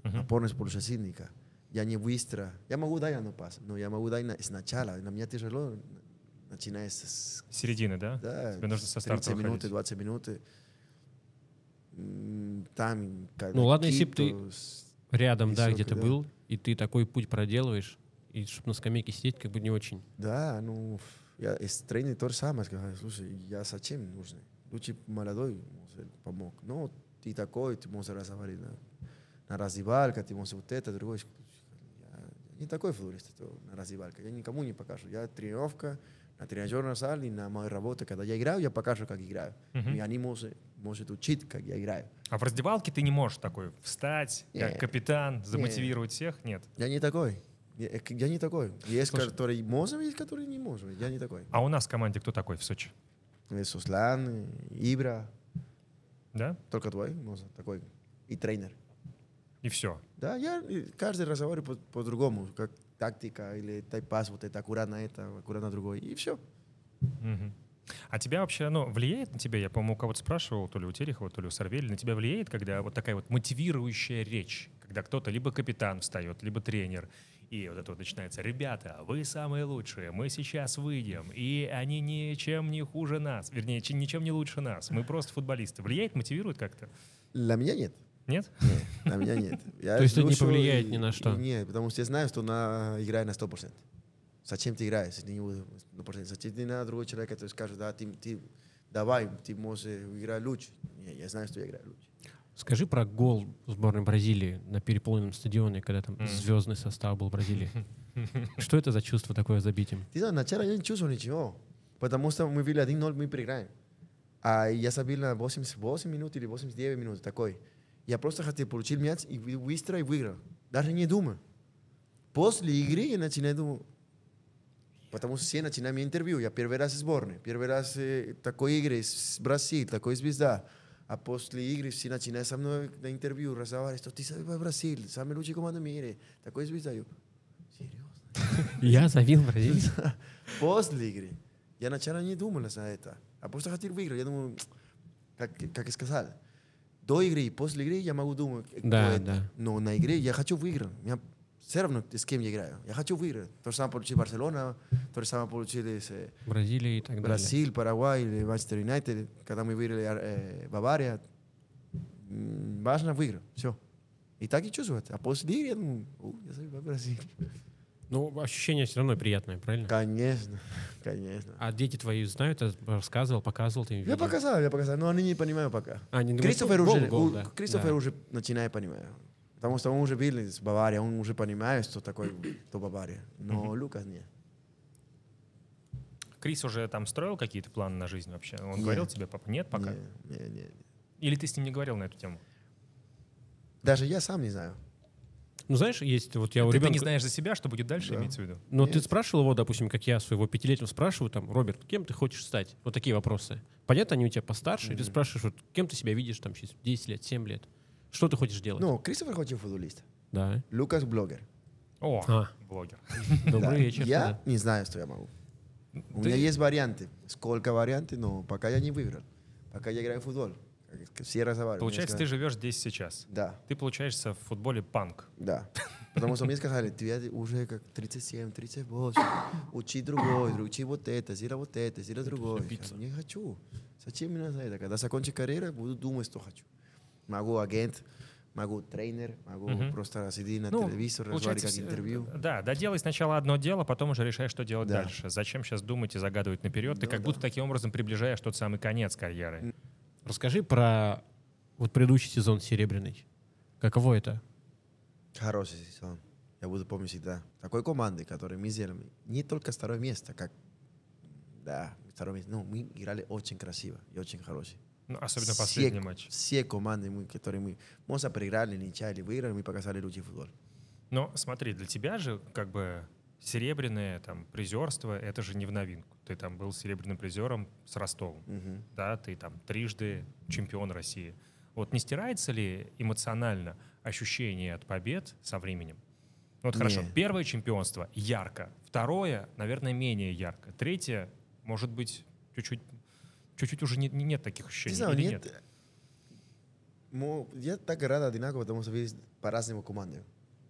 Мгм. опорный полузащитника. Я не быстро. Я могу дать одну пас, но я могу дать на, сначала. На меня тяжело, начиная с Середины, да? да, Тебе нужно со старта 30 минут, выходить. 20 минут. Там, когда Ну ладно, если б ты Рядом, да, где-то да. был, и ты такой путь проделываешь, и чтобы на скамейке сидеть, как бы не очень. Да, ну, я с тренер то же самое сказал, слушай, я зачем нужен? Лучше молодой может, помог. Ну, ты такой, ты можешь разговаривать на, на раздевалке, ты можешь вот это, другое. Я не такой футболист то на раздевалке, я никому не покажу. Я тренировка, на тренажерном зале, на моей работе, когда я играю, я покажу, как играю. Мгм. И они могут, могут учить, как я играю. А в раздевалке ты не можешь такой встать, как Не. капитан, замотивировать всех? Нет. Я не такой. Я, я не такой. Есть, Слушай. которые можем, есть, которые не можем. Я не такой. А у нас в команде кто такой в Сочи? Э, Суслан, Ибра, Да? только твой, может, такой. И тренер. И все. Да, я э, каждый разговариваю по- по-другому, как тактика или тайпас, вот это аккуратно это, аккуратно другой, и все. Мгм. А тебя вообще, ну, влияет на тебя, я, по-моему, у кого-то спрашивал, то ли у Терехова, то ли у Сарвели, на тебя влияет, когда вот такая вот мотивирующая речь, когда кто-то, либо капитан встает, либо тренер, и вот это вот начинается, ребята, вы самые лучшие, мы сейчас выйдем, и они ничем не хуже нас, вернее, ничем не лучше нас, мы просто футболисты. Влияет, мотивирует как-то? Для меня нет. Нет? Нет, на меня нет. *laughs* Я То есть это не повлияет и- ни на что? Нет, потому что я знаю, что на играет на 100%. Зачем ты играешь, если не будет 100%? Зачем ты на другой человек, который скажет, да, ты, ты давай, ты можешь играть лучше. Нет, я знаю, что я играю лучше. Скажи про гол сборной Бразилии на переполненном стадионе, когда там Мгм. звездный состав был Бразилии. *laughs* Что это за чувство такое забить им? Ты знаешь, вначале я не чувствовал ничего, потому что мы вели 1-0, мы проиграем. А я забил на 88 минут или 89 минут, такой. Я просто хотел получить мяч и быстро и выиграл. Даже не думал. После игры я начинаю думать, потому что все начинают мне интервью. Я первый раз в сборной, первый раз э, такой игры с Бразил, такой звезда. А после игры все начинают со мной на интервью разговаривать, что ты sabes про Бразил, самая лучшая команда в мире, такой звезда. Я, серьезно? Я забил Бразилию. *laughs* После игры. Я сначала не думал на это. А просто хотел выиграть. Я думаю, как, как сказал, до игры и после игры я могу думать, кто Да, это. да. Но на игре я хочу выиграть. Я все равно с кем я играю. Я хочу выиграть. То же самое получили Барселона, то же самое получили с, э, Бразилия и так далее. Бразил, Парагвай или Манчестер Юнайтед, когда мы выиграли э, Бавария. М, Важно выиграть. Все. И так и чувствует. А после игры я думаю, «У, я забил Бразил. Ну, ощущение все равно приятное, правильно? Конечно, *laughs* конечно. А дети твои знают, это рассказывал, показывал ты им Я видео? показал, я показал, но они не понимают пока. А, они думают, Кристофер гол, уже, гол, у- да. Кристофер Да. уже начинает понимать. Потому что он уже был из Баварии, он уже понимает, что такое *clears throat* то Бавария. Но Лукас нет. Крис уже там строил какие-то планы на жизнь вообще? Он Нет. говорил тебе, папа? Нет пока? Не, не, не. Или ты с ним не говорил на эту тему? Даже я сам не знаю. Ну, знаешь, есть вот я у ты, ты не ребенка... знаешь за себя, что будет дальше, Да. имеется в виду? Но ты Нет. спрашивал его, допустим, как я своего пятилетнего спрашиваю, там, Роберт, кем ты хочешь стать? Вот такие вопросы. Понятно, они у тебя постарше, и ты спрашиваешь, вот, кем ты себя видишь там через 10 лет, 7 лет? Что ты хочешь делать? Ну, Кристофер хочет футболист. Да. Лукас блогер. О, А. блогер. *laughs* Добрый Да. вечер. Я да. не знаю, что я могу. У Ты- меня есть варианты. Сколько вариантов, но пока я не выиграл. Пока я играю в футбол. Все разговаривают. Получается, Мне ты живешь здесь сейчас. сказали- Да. Ты, получаешься в футболе панк. Да. Потому что мне сказали, ты уже как 37, 38, учи другой, учи вот это, сделай вот это, сделай другое. Я не хочу. Зачем мне это? Когда закончу карьеру, буду думать, что хочу. Могу агент, могу тренер, могу Мгм. просто сидеть на Ну, телевизор, разговаривать как все- интервью. Да, доделай сначала одно дело, потом уже решай, что делать Да. дальше. Зачем сейчас думать и загадывать наперед? Ты Ну как да. будто таким образом приближаешь тот самый конец карьеры. Расскажи про вот предыдущий сезон «Серебряный». Каково это? Хороший сезон. Я буду помнить всегда. Такой команды, которой мы сделали, не только второе место, как, да, второе место, ну, мы играли очень красиво и очень хороший. Ну, особенно Все- последний матч. Все команды, мы, которые мы, может, проиграли, ничья или выиграли, мы показали лучший футбол. Но смотри, для тебя же как бы серебряное там призерство, это же не в новинку. Ты там был серебряным призером с Ростовом, Мгм. да, ты там трижды чемпион России. Вот не стирается ли эмоционально ощущение от побед со временем? Ну Вот хорошо, Не. первое чемпионство ярко, второе, наверное, менее ярко, третье, может быть, чуть-чуть, чуть-чуть уже не- не- нет таких Не ощущений знаю, или нет. нет? Мо- Я так рад одинаково, потому что видишь по-разному команды.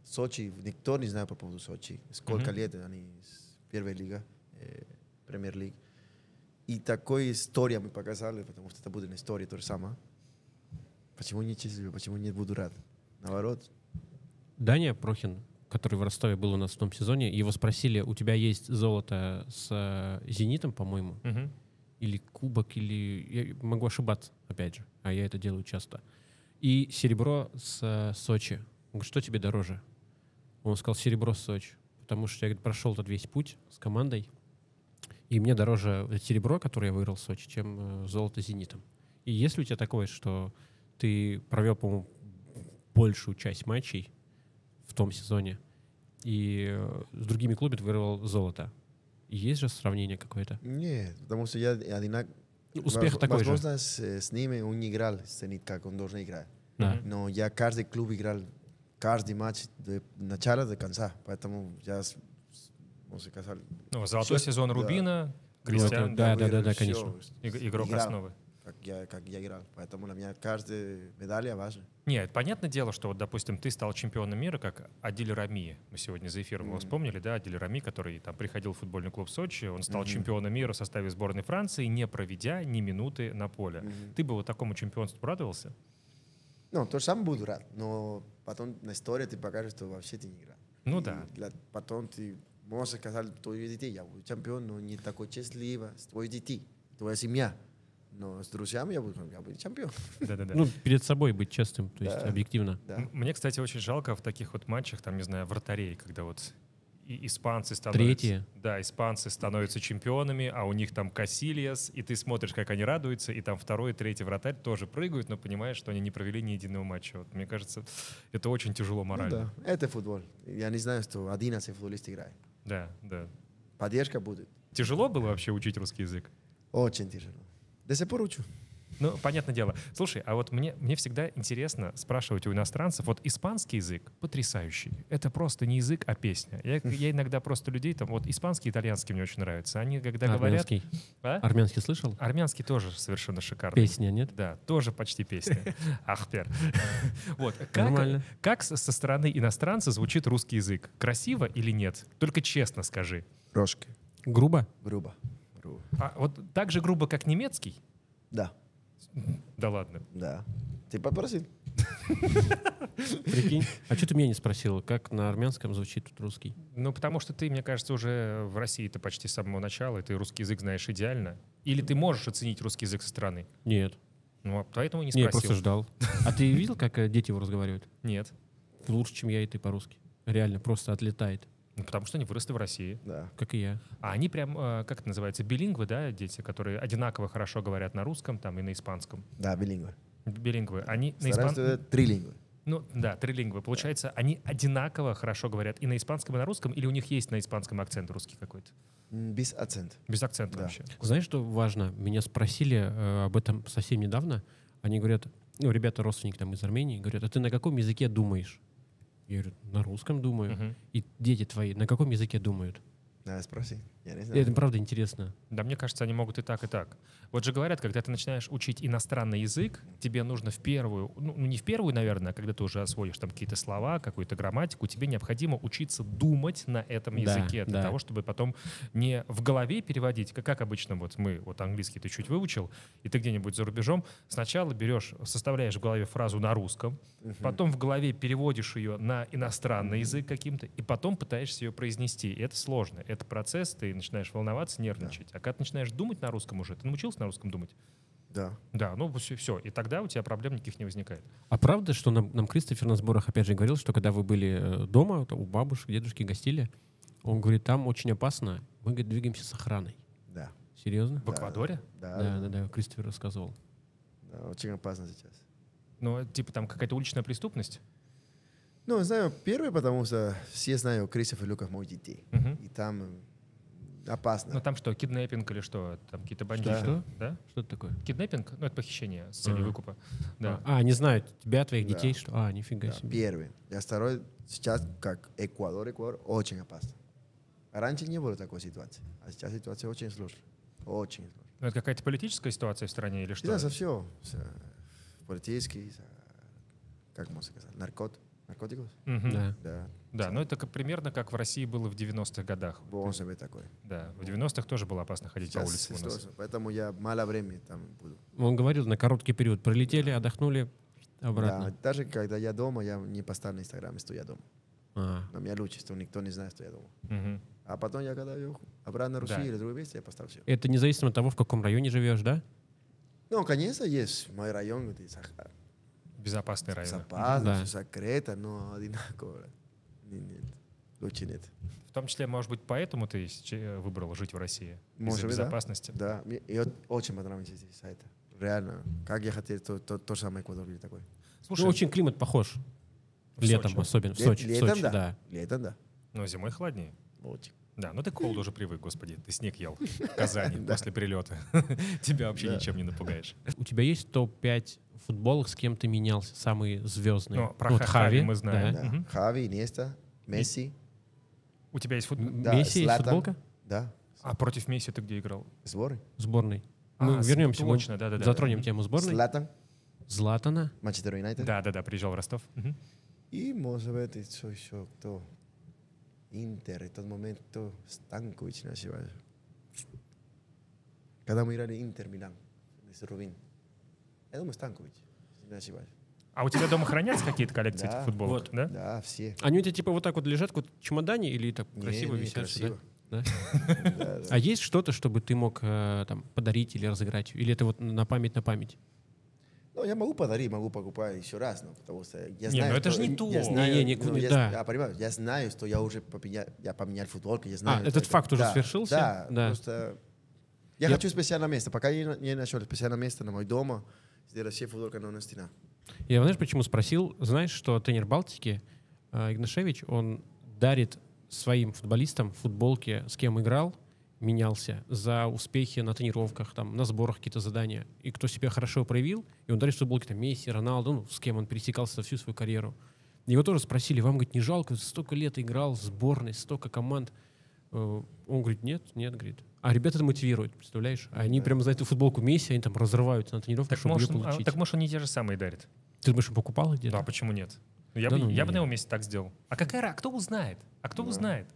Сочи, никто не знает по поводу Сочи. Сколько Мгм. лет они с первой лига, э, премьер лиг. И такой история мы показали, потому что это будет на история то же самое. Почему не счастлив, почему не буду рад? Наоборот. Даня Прохин, который в Ростове был у нас в том сезоне, его спросили, у тебя есть золото с э, «Зенитом», по-моему, Мгм. или кубок, или... Я могу ошибаться, опять же, а я это делаю часто. И серебро с э, Сочи. Он говорит, что тебе дороже? Он сказал, серебро с Сочи. Потому что я говорит, прошел этот весь путь с командой, и мне дороже серебро, которое я выиграл в Сочи, чем э, золото «Зенитом». И если у тебя такое, что ты провел, по-моему, большую часть матчей в том сезоне, и э, с другими клубами ты выигрывал золото, есть же сравнение какое-то? Нет, потому что я одинаково... Ну, Успех такой же. Возможно, с, с ними он не играл с Зенит, как он должен играть. Да. Но я каждый клуб играл каждый матч de начала до конца. Поэтому я, сказать, Ну, золотой Всё- сезон да. Рубина, это- Кристиан, да, выиграл да, всё, конечно. иг- игрок играл, основы. Как я, как я играл. Поэтому для меня каждая медаль важна. Нет, понятное дело, что вот, допустим, ты стал чемпионом мира, как Адиль Рами. Мы сегодня за эфиром его Мгм. вспомнили, да, Адиль Рами, который там приходил в футбольный клуб Сочи, он стал Мгм. чемпионом мира в составе сборной Франции, не проведя ни минуты на поле. Мгм. Ты бы вот такому чемпионству радовался? Ну, то же самое буду рад. Но потом на истории ты покажешь, что вообще ты не играл. Ну И да. для- потом ты можешь сказать, твои детей, я буду чемпион, но не такой счастливый, с твои детей, твоя семья. Но с друзьями я буду, я буду чемпион. Да-да-да. Ну, перед собой быть честным, то есть Да. объективно. Да. Мне, кстати, очень жалко в таких вот матчах, там, не знаю, вратарей, когда вот и испанцы становятся... Третьи. Да, испанцы становятся чемпионами, а у них там Касильяс, и ты смотришь, как они радуются, и там второй и третий вратарь тоже прыгают, но понимаешь, что они не провели ни единого матча. Вот, мне кажется, это очень тяжело Ну морально. да, это футбол. Я не знаю, что 11 футболистов играет. Да, да. Поддержка будет. Тяжело было вообще учить русский язык? Очень тяжело. До сих пор учу. Ну, понятное дело. Слушай, а вот мне, мне всегда интересно спрашивать у иностранцев, вот испанский язык потрясающий. Это просто не язык, а песня. Я, я иногда просто людей там, вот испанский, итальянский мне очень нравится. Они когда говорят... Армянский. А? Армянский слышал? Армянский тоже совершенно шикарный. Песня, нет? Да, тоже почти песня. *laughs* Ахпер. *laughs* Вот. Как, Нормально. как со стороны иностранца звучит русский язык? Красиво или нет? Только честно скажи. Рожки. Грубо. Грубо. А вот так же грубо, как немецкий? Да, Да ладно. да. Ты попросил. Прикинь. А что ты меня не спросил, как на армянском звучит тут русский? Ну, потому что ты, мне кажется, уже в России-то почти с самого начала, и ты русский язык знаешь идеально. Или ты можешь оценить русский язык со стороны? Нет. Ну, а поэтому не Не, я спросил. просто ждал. А ты видел, как э, дети его разговаривают? Нет. Лучше, чем я и ты по-русски. Реально, просто отлетает. Ну, потому что они выросли в России. Да. Как и я. А они прям, э, как это называется, билингвы, да, дети, которые одинаково хорошо говорят на русском там и на испанском. Да, билингвы. Билингвы. Они на Стараюсь испан... сделать трилингвы. Ну, да, трилингвы. Получается, они одинаково хорошо говорят и на испанском, и на русском, или у них есть на испанском акцент русский какой-то? Без акцента. Без акцента Да. вообще. Знаешь, что важно? Меня спросили э, об этом совсем недавно. Они говорят, ну, ребята, родственники там из Армении, говорят, а ты на каком языке думаешь? Я говорю, на русском думаю. Мгм. И дети твои на каком языке думают? Надо спросить. Я не И знаю. Это правда интересно. Да, мне кажется, они могут и так, и так. Вот же говорят, когда ты начинаешь учить иностранный язык, тебе нужно в первую, ну ну, не в первую, наверное, а когда ты уже освоишь там какие-то слова, какую-то грамматику, тебе необходимо учиться думать на этом Да, языке для да. того, чтобы потом не в голове переводить, как, как обычно вот мы, вот английский ты чуть выучил, и ты где-нибудь за рубежом сначала берешь, составляешь в голове фразу на русском, потом в голове переводишь ее на иностранный язык каким-то, и потом пытаешься ее произнести. И это сложно. Это процесс, ты начинаешь волноваться, нервничать. А когда ты начинаешь думать на русском уже, ты научился на русском думать? Да. Да, ну все, все. И тогда у тебя проблем никаких не возникает. А правда, что нам, нам Кристофер на сборах опять же говорил, что когда вы были э, дома, у бабушек, дедушки гостили, он говорит, там очень опасно, мы говорит, двигаемся с охраной. Да. Серьезно? В Эквадоре? Да, Да, да, да, Кристофер рассказывал. да, Очень опасно сейчас. Ну, типа там какая-то уличная преступность? Ну, знаю, первый, потому что все знают Кристофер Лукас мой детей. Мгм. И там опасно. Ну там что, киднеппинг или что? Там какие-то бандиты? Что? Да? Что это такое? Киднеппинг? Ну это похищение с целью Ага. выкупа. Да. А, они знают тебя, твоих Да. детей, что... А, нифига Да, себе. первый. Я второй, сейчас как Эквадор, Эквадор, очень опасно. Раньше не было такой ситуации, а сейчас ситуация очень сложная. Очень сложная. Ну, это какая-то политическая ситуация в стране или что? Да, за все. Политический, как можно сказать, наркот, наркотиков. Мгм. Да. Да, Да, ну это как- примерно как в России было в 90-х годах. он себе такой. Да, в 90-х тоже было опасно ходить по Сейчас улице у нас. сложно, поэтому я мало времени там буду. Он говорил, на короткий период прилетели, отдохнули, обратно. Да, даже когда я дома, я не поставлю на Инстаграме, что я дома. А, Но мне лучше, что никто не знает, что я дома. Мгм. А потом я, когда я обратно в Россию Да. или в другое место, я поставлю все. Это независимо от того, в каком районе живешь, да? Ну, конечно, есть мой район, где Саха- Безопасный район. Запада, Да. все секрета, но одинаково. Не- Нет, лучше нет. В том числе, может быть, поэтому ты сч- выбрал жить в России? Может Из-за быть, да. безопасности? Да, мне и вот очень понравилось здесь это. Реально, как я хотел, то, то, то же самое Эквадор или такой. Слушай, ну, очень климат похож. в Летом Сочи. особенно. В Сочи, в летом, Сочи, да. да. Летом, да. но зимой холоднее. Очень. Да, ну ты к холоду уже привык, господи. Ты снег ел в Казани *laughs* Да. после прилета. *laughs* Тебя вообще Да. ничем не напугаешь. У тебя есть топ-5 футболок, с кем ты менялся, самые звездные? Ну, про Ха- Хави мы знаем. да. Да. Хави, Инеста, Месси. У тебя есть футбол? М- Да, Месси есть футболка Да, А против Месси ты где играл? сборы. сборной? А, Мы вернемся, точно, да-да-да. затронем Мгм. тему сборной. Златан, Златана. Манчестер Юнайтед. Да-да-да, приезжал в Ростов. И, может быть, еще кто? Интер, в тот момент, кто? Станкович, не ошибаюсь. Когда мы играли Интер Милан, с Рубин. Я думаю, Станкович, не ошибаюсь. А у тебя дома хранятся какие-то коллекции Да. этих футболок? Да? Да, все. Они у тебя типа вот так вот лежат как в чемодане или так Не, красиво не, висят? красиво. Да? *laughs* Да, да. А есть что-то, чтобы ты мог э, там подарить или разыграть? Или это вот на память на память? Ну, я могу подарить, могу покупать еще раз, но потому что я Не, знаю, ну это что- ж не то. Я знаю, Не, не, ну, не, я, да. я понимаю, я знаю, что я уже поменял, я поменял футболку, я знаю. А, этот это- факт уже да, свершился? Да, Да. просто я, Я- хочу специальное место. Пока я не нашел специальное место на мой дома, сделать все футболка на стена. Я знаешь, почему спросил? Знаешь, что тренер Балтики э, Игнашевич, он дарит своим футболистам футболки, с кем играл, менялся за успехи на тренировках, там, на сборах какие-то задания. И кто себя хорошо проявил, и он дарит футболки там, Месси, Роналду, ну, с кем он пересекался за всю свою карьеру. Его тоже спросили, вам, говорит, не жалко, столько лет играл в сборной, столько команд. Э, Он говорит, нет, нет, говорит. А ребята это мотивируют, представляешь? А Они прямо за эту футболку Месси, они там разрываются на тренировках, Так чтобы может, ее а, получить. так может, он не те же самые дарит? Ты думаешь, он покупал где-то? Да, а почему нет? Я, Да бы, ну, я бы не. на его месте так сделал. А какая ра- Кто узнает? А кто узнает?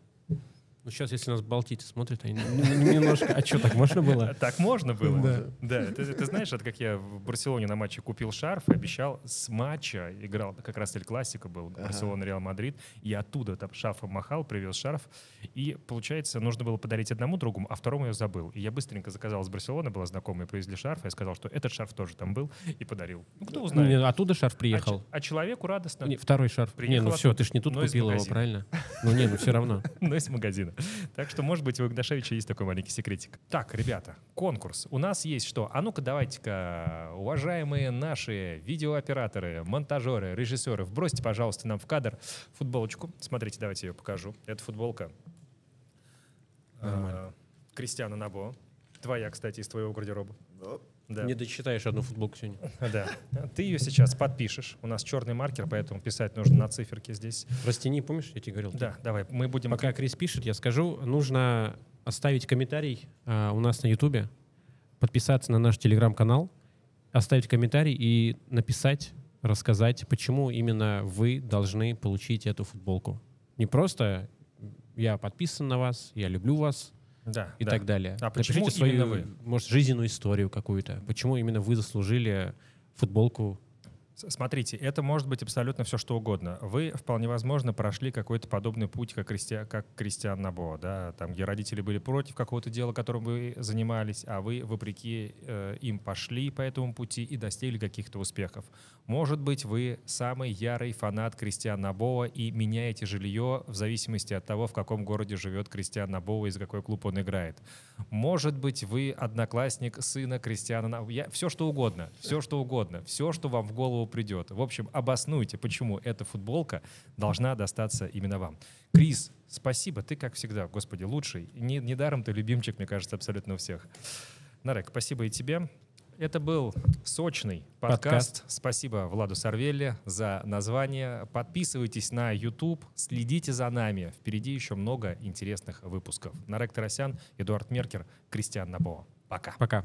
Ну, сейчас, если нас балтийцы смотрят, они немножко... А что, так можно было? *laughs* Так можно было? Да. Да. Ты, ты знаешь, это как я в Барселоне на матче купил шарф и обещал с матча, играл, как раз Эль Класико был, Барселона, Реал Мадрид, и оттуда там шарфом махал, привез шарф, и, получается, нужно было подарить одному другому, а второму я забыл. И я быстренько заказал с Барселоны, была знакомая, привезли шарф, я сказал, что этот шарф тоже там был, и подарил. Ну, кто Ну, узнает? оттуда шарф А, приехал. а человеку радостно. Не, второй шарф. не, ну все, ты ж не тут купил его, правильно? *laughs* Ну не, ну все равно. но из магазина. *laughs* Так что, может быть, у Игнашевича есть такой маленький секретик. Так, ребята, конкурс. У нас есть что? А ну-ка, давайте-ка, уважаемые наши видеооператоры, монтажеры, режиссеры, вбросьте, пожалуйста, нам в кадр футболочку. Смотрите, давайте я ее покажу. Это футболка э, Кристиана Набо. Твоя, кстати, из твоего гардероба. Да. Не дочитаешь одну футболку сегодня. *laughs* Да. Ты ее сейчас подпишешь. У нас черный маркер, поэтому писать нужно на циферке здесь. Растяни, помнишь, я тебе говорил? Да, давай, мы будем... Пока Крис пишет, я скажу, нужно оставить комментарий а, у нас на Ютубе, подписаться на наш телеграм-канал, оставить комментарий и написать, рассказать, почему именно вы должны получить эту футболку. Не просто я подписан на вас, я люблю вас Да, и да. так далее. А почему Напишите свою, вы? может, жизненную историю какую-то. Почему именно вы заслужили футболку Смотрите, это может быть абсолютно все, что угодно. Вы, вполне возможно, прошли какой-то подобный путь, как, Кристи... как Кристиан Набо, да, там, где родители были против какого-то дела, которым вы занимались, а вы, вопреки э, им, пошли по этому пути и достигли каких-то успехов. Может быть, вы самый ярый фанат Кристиана Набова и меняете жилье в зависимости от того, в каком городе живет Кристиан Набова и за какой клуб он играет. Может быть, вы одноклассник сына Кристиана Набова. Я... Все, что угодно. Все, что угодно. Все, что вам в голову футбол придет. В общем, обоснуйте, почему эта футболка должна достаться именно вам. Крис, спасибо, ты, как всегда, господи, лучший. Не- Недаром ты любимчик, мне кажется, абсолютно у всех. Нарек, спасибо и тебе. Это был сочный подкаст. Спасибо Владу Сарвелле за название. Подписывайтесь на YouTube, следите за нами. Впереди еще много интересных выпусков. Нарек Тарасян, Эдуард Меркер, Кристиан Набо. Пока. Пока.